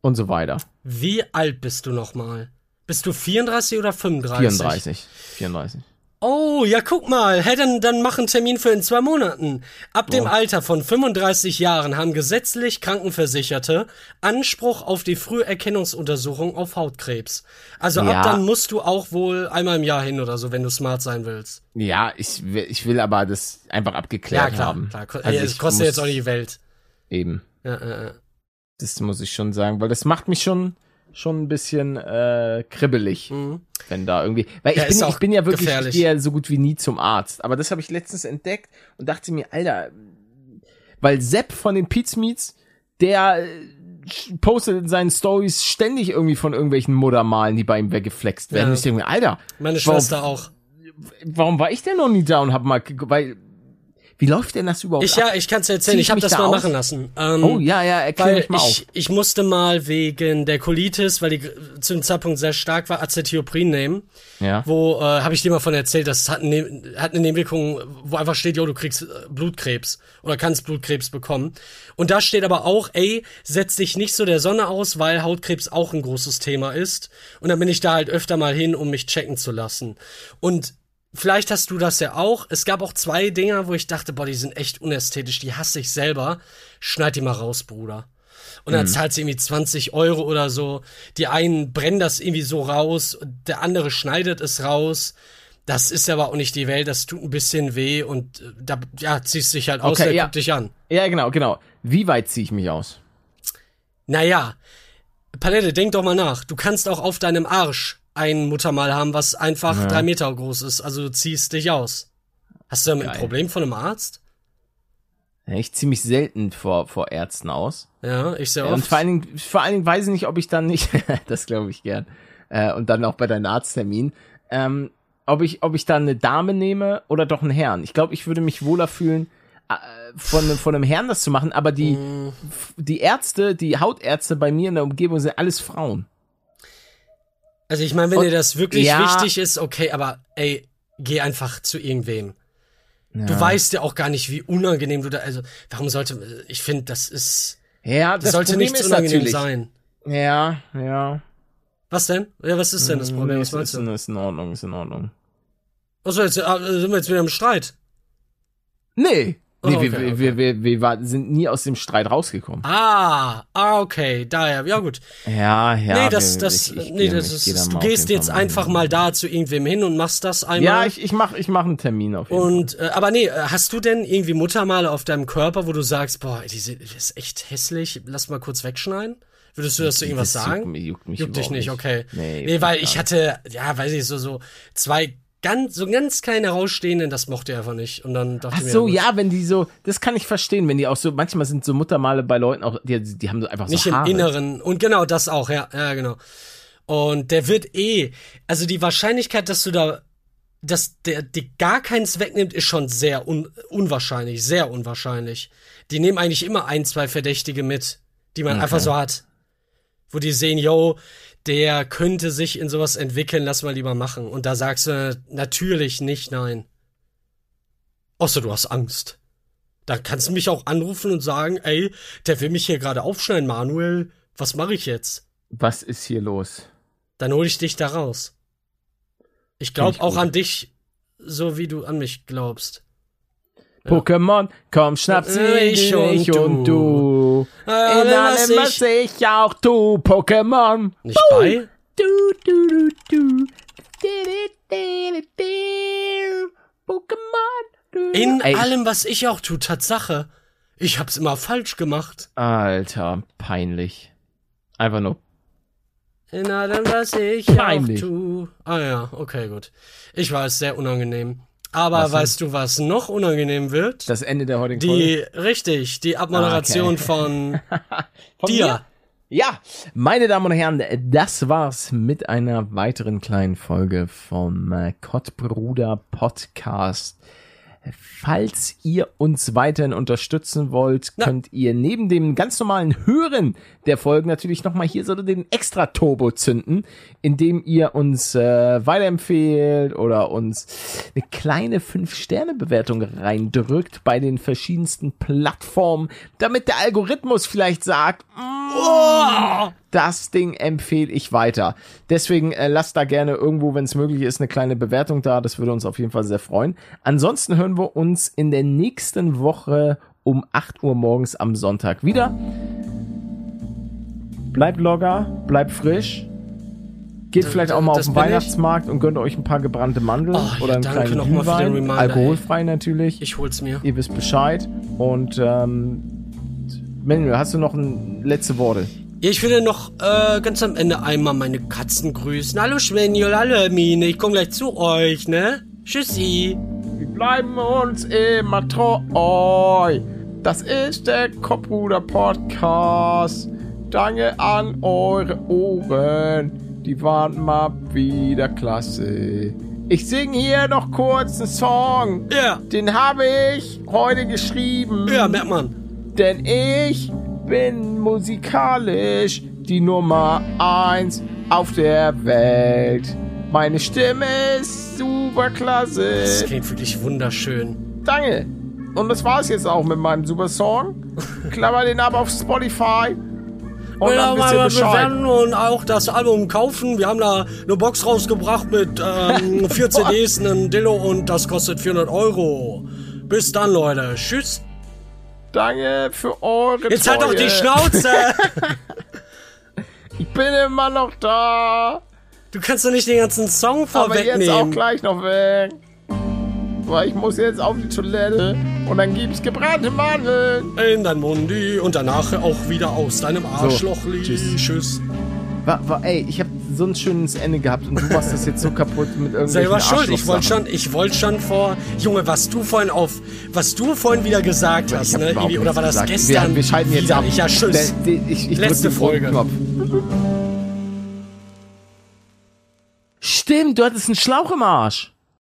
und so weiter. Wie alt bist du nochmal? Bist du 34 oder 35? 34. 34. Oh, ja, guck mal. Hey, dann, dann mach einen Termin für in zwei Monaten. Ab dem Oh. Alter von 35 Jahren haben gesetzlich Krankenversicherte Anspruch auf die Früherkennungsuntersuchung auf Hautkrebs. Also Ja. ab dann musst du auch wohl einmal im Jahr hin oder so, wenn du smart sein willst. Ja, ich will, ich will aber das einfach abgeklärt Ja, klar, haben. klar. Ko- Also ja, ich kostet jetzt auch nicht die Welt. Eben. Ja, ja, ja. Das muss ich schon sagen, weil das macht mich schon schon ein bisschen äh, kribbelig, wenn da irgendwie, weil Mhm. Ja, ich bin ich bin ja wirklich ich gehe ja so gut wie nie zum Arzt, aber das habe ich letztens entdeckt und dachte mir, Alter, Weil Sepp von den Pizmeets, der äh, postet in seinen Stories ständig irgendwie von irgendwelchen Muttermalen, die bei ihm weggeflext werden. Ja. Ich denke mir, Alter, Meine warum, Schwester auch. warum war ich denn noch nie da und hab mal, weil, wie läuft denn das überhaupt Ich ab? ja, ich kann's erzählen. Zieh Ich ich habe das da mal aus? machen lassen. Ähm, Oh ja, ja, erklär mich mal auf. ich, ich musste mal wegen der Colitis, weil die zu dem Zeitpunkt sehr stark war, Acetioprin nehmen. Ja. Wo äh, habe ich dir mal von erzählt, das hat, eine, hat eine Nebenwirkung, wo einfach steht, jo, du kriegst äh, Blutkrebs oder kannst Blutkrebs bekommen. Und da steht aber auch, ey, setz dich nicht so der Sonne aus, weil Hautkrebs auch ein großes Thema ist. Und dann bin ich da halt öfter mal hin, um mich checken zu lassen. Und vielleicht hast du das ja auch. Es gab auch zwei Dinger, wo ich dachte, boah, die sind echt unästhetisch, die hasse ich selber. Schneid die mal raus, Bruder. Und dann zahlst du irgendwie 20 Euro oder so. Die einen brennen das irgendwie so raus, der andere schneidet es raus. Das ist aber auch nicht die Welt, das tut ein bisschen weh und äh, da ja, ziehst dich halt aus, Okay, der ja. guckt dich an. Ja, genau, genau. Wie weit ziehe ich mich aus? Naja, Palette, denk doch mal nach. Du kannst auch auf deinem Arsch ein Muttermal haben, was einfach drei Meter groß ist. Also du ziehst dich aus. Hast du damit ein Geil. Problem von einem Arzt? Ja, Ich ziehe mich selten vor, vor Ärzten aus. Ja, ich sehr oft. Und vor allen Dingen, vor allen Dingen weiß ich nicht, ob ich dann nicht, das glaube ich gern, äh, und dann auch bei deinem Arzttermin, ähm, ob ich, ob ich dann eine Dame nehme oder doch einen Herrn. Ich glaube, ich würde mich wohler fühlen, äh, von, einem- von einem Herrn das zu machen, aber die, Mm. die Ärzte, die Hautärzte bei mir in der Umgebung sind alles Frauen. Also ich meine, wenn Und- dir das wirklich Ja. wichtig ist, okay, aber ey, geh einfach zu irgendwem. Du weißt ja auch gar nicht, wie unangenehm du da, also warum sollte, ich finde, das ist, Ja, das, das sollte Problem nichts ist unangenehm natürlich, sein. Ja, ja. Was denn? Ja, was ist denn das Problem? Nee, Was meinst ist, du? ist in Ordnung, ist in Ordnung. Achso, jetzt äh, sind wir jetzt wieder im Streit. Nee. Nee, Oh, wir, okay, wir, okay. wir, wir, wir war, sind nie aus dem Streit rausgekommen. Ah, ah, okay, daher, ja gut. Ja, ja. nee, das, das, ich- ich nee, das ist, du gehst jetzt Fall einfach hin. mal da zu irgendwem hin und machst das einmal. Ja, ich, ich mach, ich mach einen Termin auf jeden Fall. und, äh, aber nee, hast du denn irgendwie Muttermale auf deinem Körper, wo du sagst, boah, die sind, das ist echt hässlich, lass mal kurz wegschneiden? Würdest du das zu irgendwas Das sagen? Juckt, mich- juckt dich nicht, okay. Nee, Nee, weil ich hatte, ja, weiß ich, so, so zwei ganz, so ganz kleine rausstehenden, das mochte er einfach nicht. Und dann dachte Ach ich mir, so, gut, ja, wenn die so, das kann ich verstehen, wenn die auch so, manchmal sind so Muttermale bei Leuten auch, die, die haben so einfach Nicht so im Haare. Inneren. Und genau das auch, ja, ja, genau. Und der wird eh, also die Wahrscheinlichkeit, dass du da, dass der die gar keins wegnimmt, ist schon sehr un, unwahrscheinlich, sehr unwahrscheinlich. Die nehmen eigentlich immer ein, zwei Verdächtige mit, die man einfach so hat. Wo die sehen, yo, der könnte sich in sowas entwickeln, lass mal lieber machen. Und da sagst du natürlich nicht nein. Außer du hast Angst. Da kannst du mich auch anrufen und sagen, ey, der will mich hier gerade aufschneiden, Manuel. Was mache ich jetzt? Was ist hier los? Dann hole ich dich da raus. Ich glaube auch an dich, so wie du an mich glaubst. Pokémon, komm, schnapp sie Ich und und du. In Alle, was allem, was ich- auch tu, Pokémon. Nicht bei? Du, du, du, du. Pokémon. In Ey, allem, was ich auch tue, Tatsache. Ich hab's immer falsch gemacht. Alter, peinlich. Einfach nur. In allem, was ich Peinlich. auch tue. Ah ja, okay, gut. Ich weiß, sehr unangenehm. Aber Was weißt du, was noch unangenehm wird? Das Ende der heutigen Die, richtig, die Abmoderation Okay. von Von dir. mir? Ja, meine Damen und Herren, das war's mit einer weiteren kleinen Folge vom Kottbruder Podcast. Falls ihr uns weiterhin unterstützen wollt, Na. könnt ihr neben dem ganz normalen Hören der Folgen natürlich nochmal hier so den extra Turbo zünden, indem ihr uns äh, weiterempfehlt oder uns eine kleine 5-Sterne-Bewertung reindrückt bei den verschiedensten Plattformen, damit der Algorithmus vielleicht sagt, "Mm, das Ding empfehle ich weiter. Deswegen äh, lasst da gerne irgendwo, wenn es möglich ist, eine kleine Bewertung da. Das würde uns auf jeden Fall sehr freuen. Ansonsten hören wir uns in der nächsten Woche um 8 Uhr morgens am Sonntag wieder. Bleibt locker, bleibt frisch. Geht vielleicht auch mal auf das den bin ich. Weihnachtsmarkt und gönnt euch ein paar gebrannte Mandeln Oh, ja, oder einen danke kleinen Glühwein. Alkoholfrei natürlich. Ich hol's mir. Ihr wisst Bescheid. Und ähm, Manuel, hast du noch ein, letzte Worte? Ja, ich würde noch äh, ganz am Ende einmal meine Katzen grüßen. Hallo Schwenjol, hallo Hermine, ich komme gleich zu euch, ne? Tschüssi. Wir bleiben uns immer treu. Das ist der Kopfbruder Podcast. Danke an eure Ohren. Die waren mal wieder klasse. Ich singe hier noch kurz einen Song. Ja. Den habe ich heute geschrieben. Ja, merkt man. Denn ich bin musikalisch die Nummer eins auf der Welt. Meine Stimme ist super Das klasse. klingt wirklich wunderschön. Danke. Und das war's jetzt auch mit meinem super Song. Klammer den ab auf Spotify. Und dann Bescheid. werden nun auch das Album kaufen. Wir haben da eine Box rausgebracht mit ähm, vier CDs, einen Dillo und das kostet 400 Euro. Bis dann, Leute. Tschüss. Danke für eure Jetzt halt doch Treue. die Schnauze. Ich bin immer noch da. Du kannst doch nicht den ganzen Song Aber jetzt auch vorwegnehmen. gleich noch weg. Weil ich muss jetzt auf die Toilette. Und dann gibt's gebrannte Mandeln. In dein Mundi und danach auch wieder aus deinem Arschloch. tschüss. Tschüss. War, war, ey, ich habe so ein schönes Ende gehabt und du machst das jetzt so kaputt mit irgendwelchen Selber schuld. Ich wollte schon, ich wollte schon vor, Junge, was du vorhin auf, was du vorhin wieder gesagt hast, Ich ne? oder war das gesagt. gestern? Wir, wir schalten jetzt wieder? ab. Ja, tschüss. Ich, ich drück Letzte Folge. Stimmt, du hattest einen Schlauch im Arsch.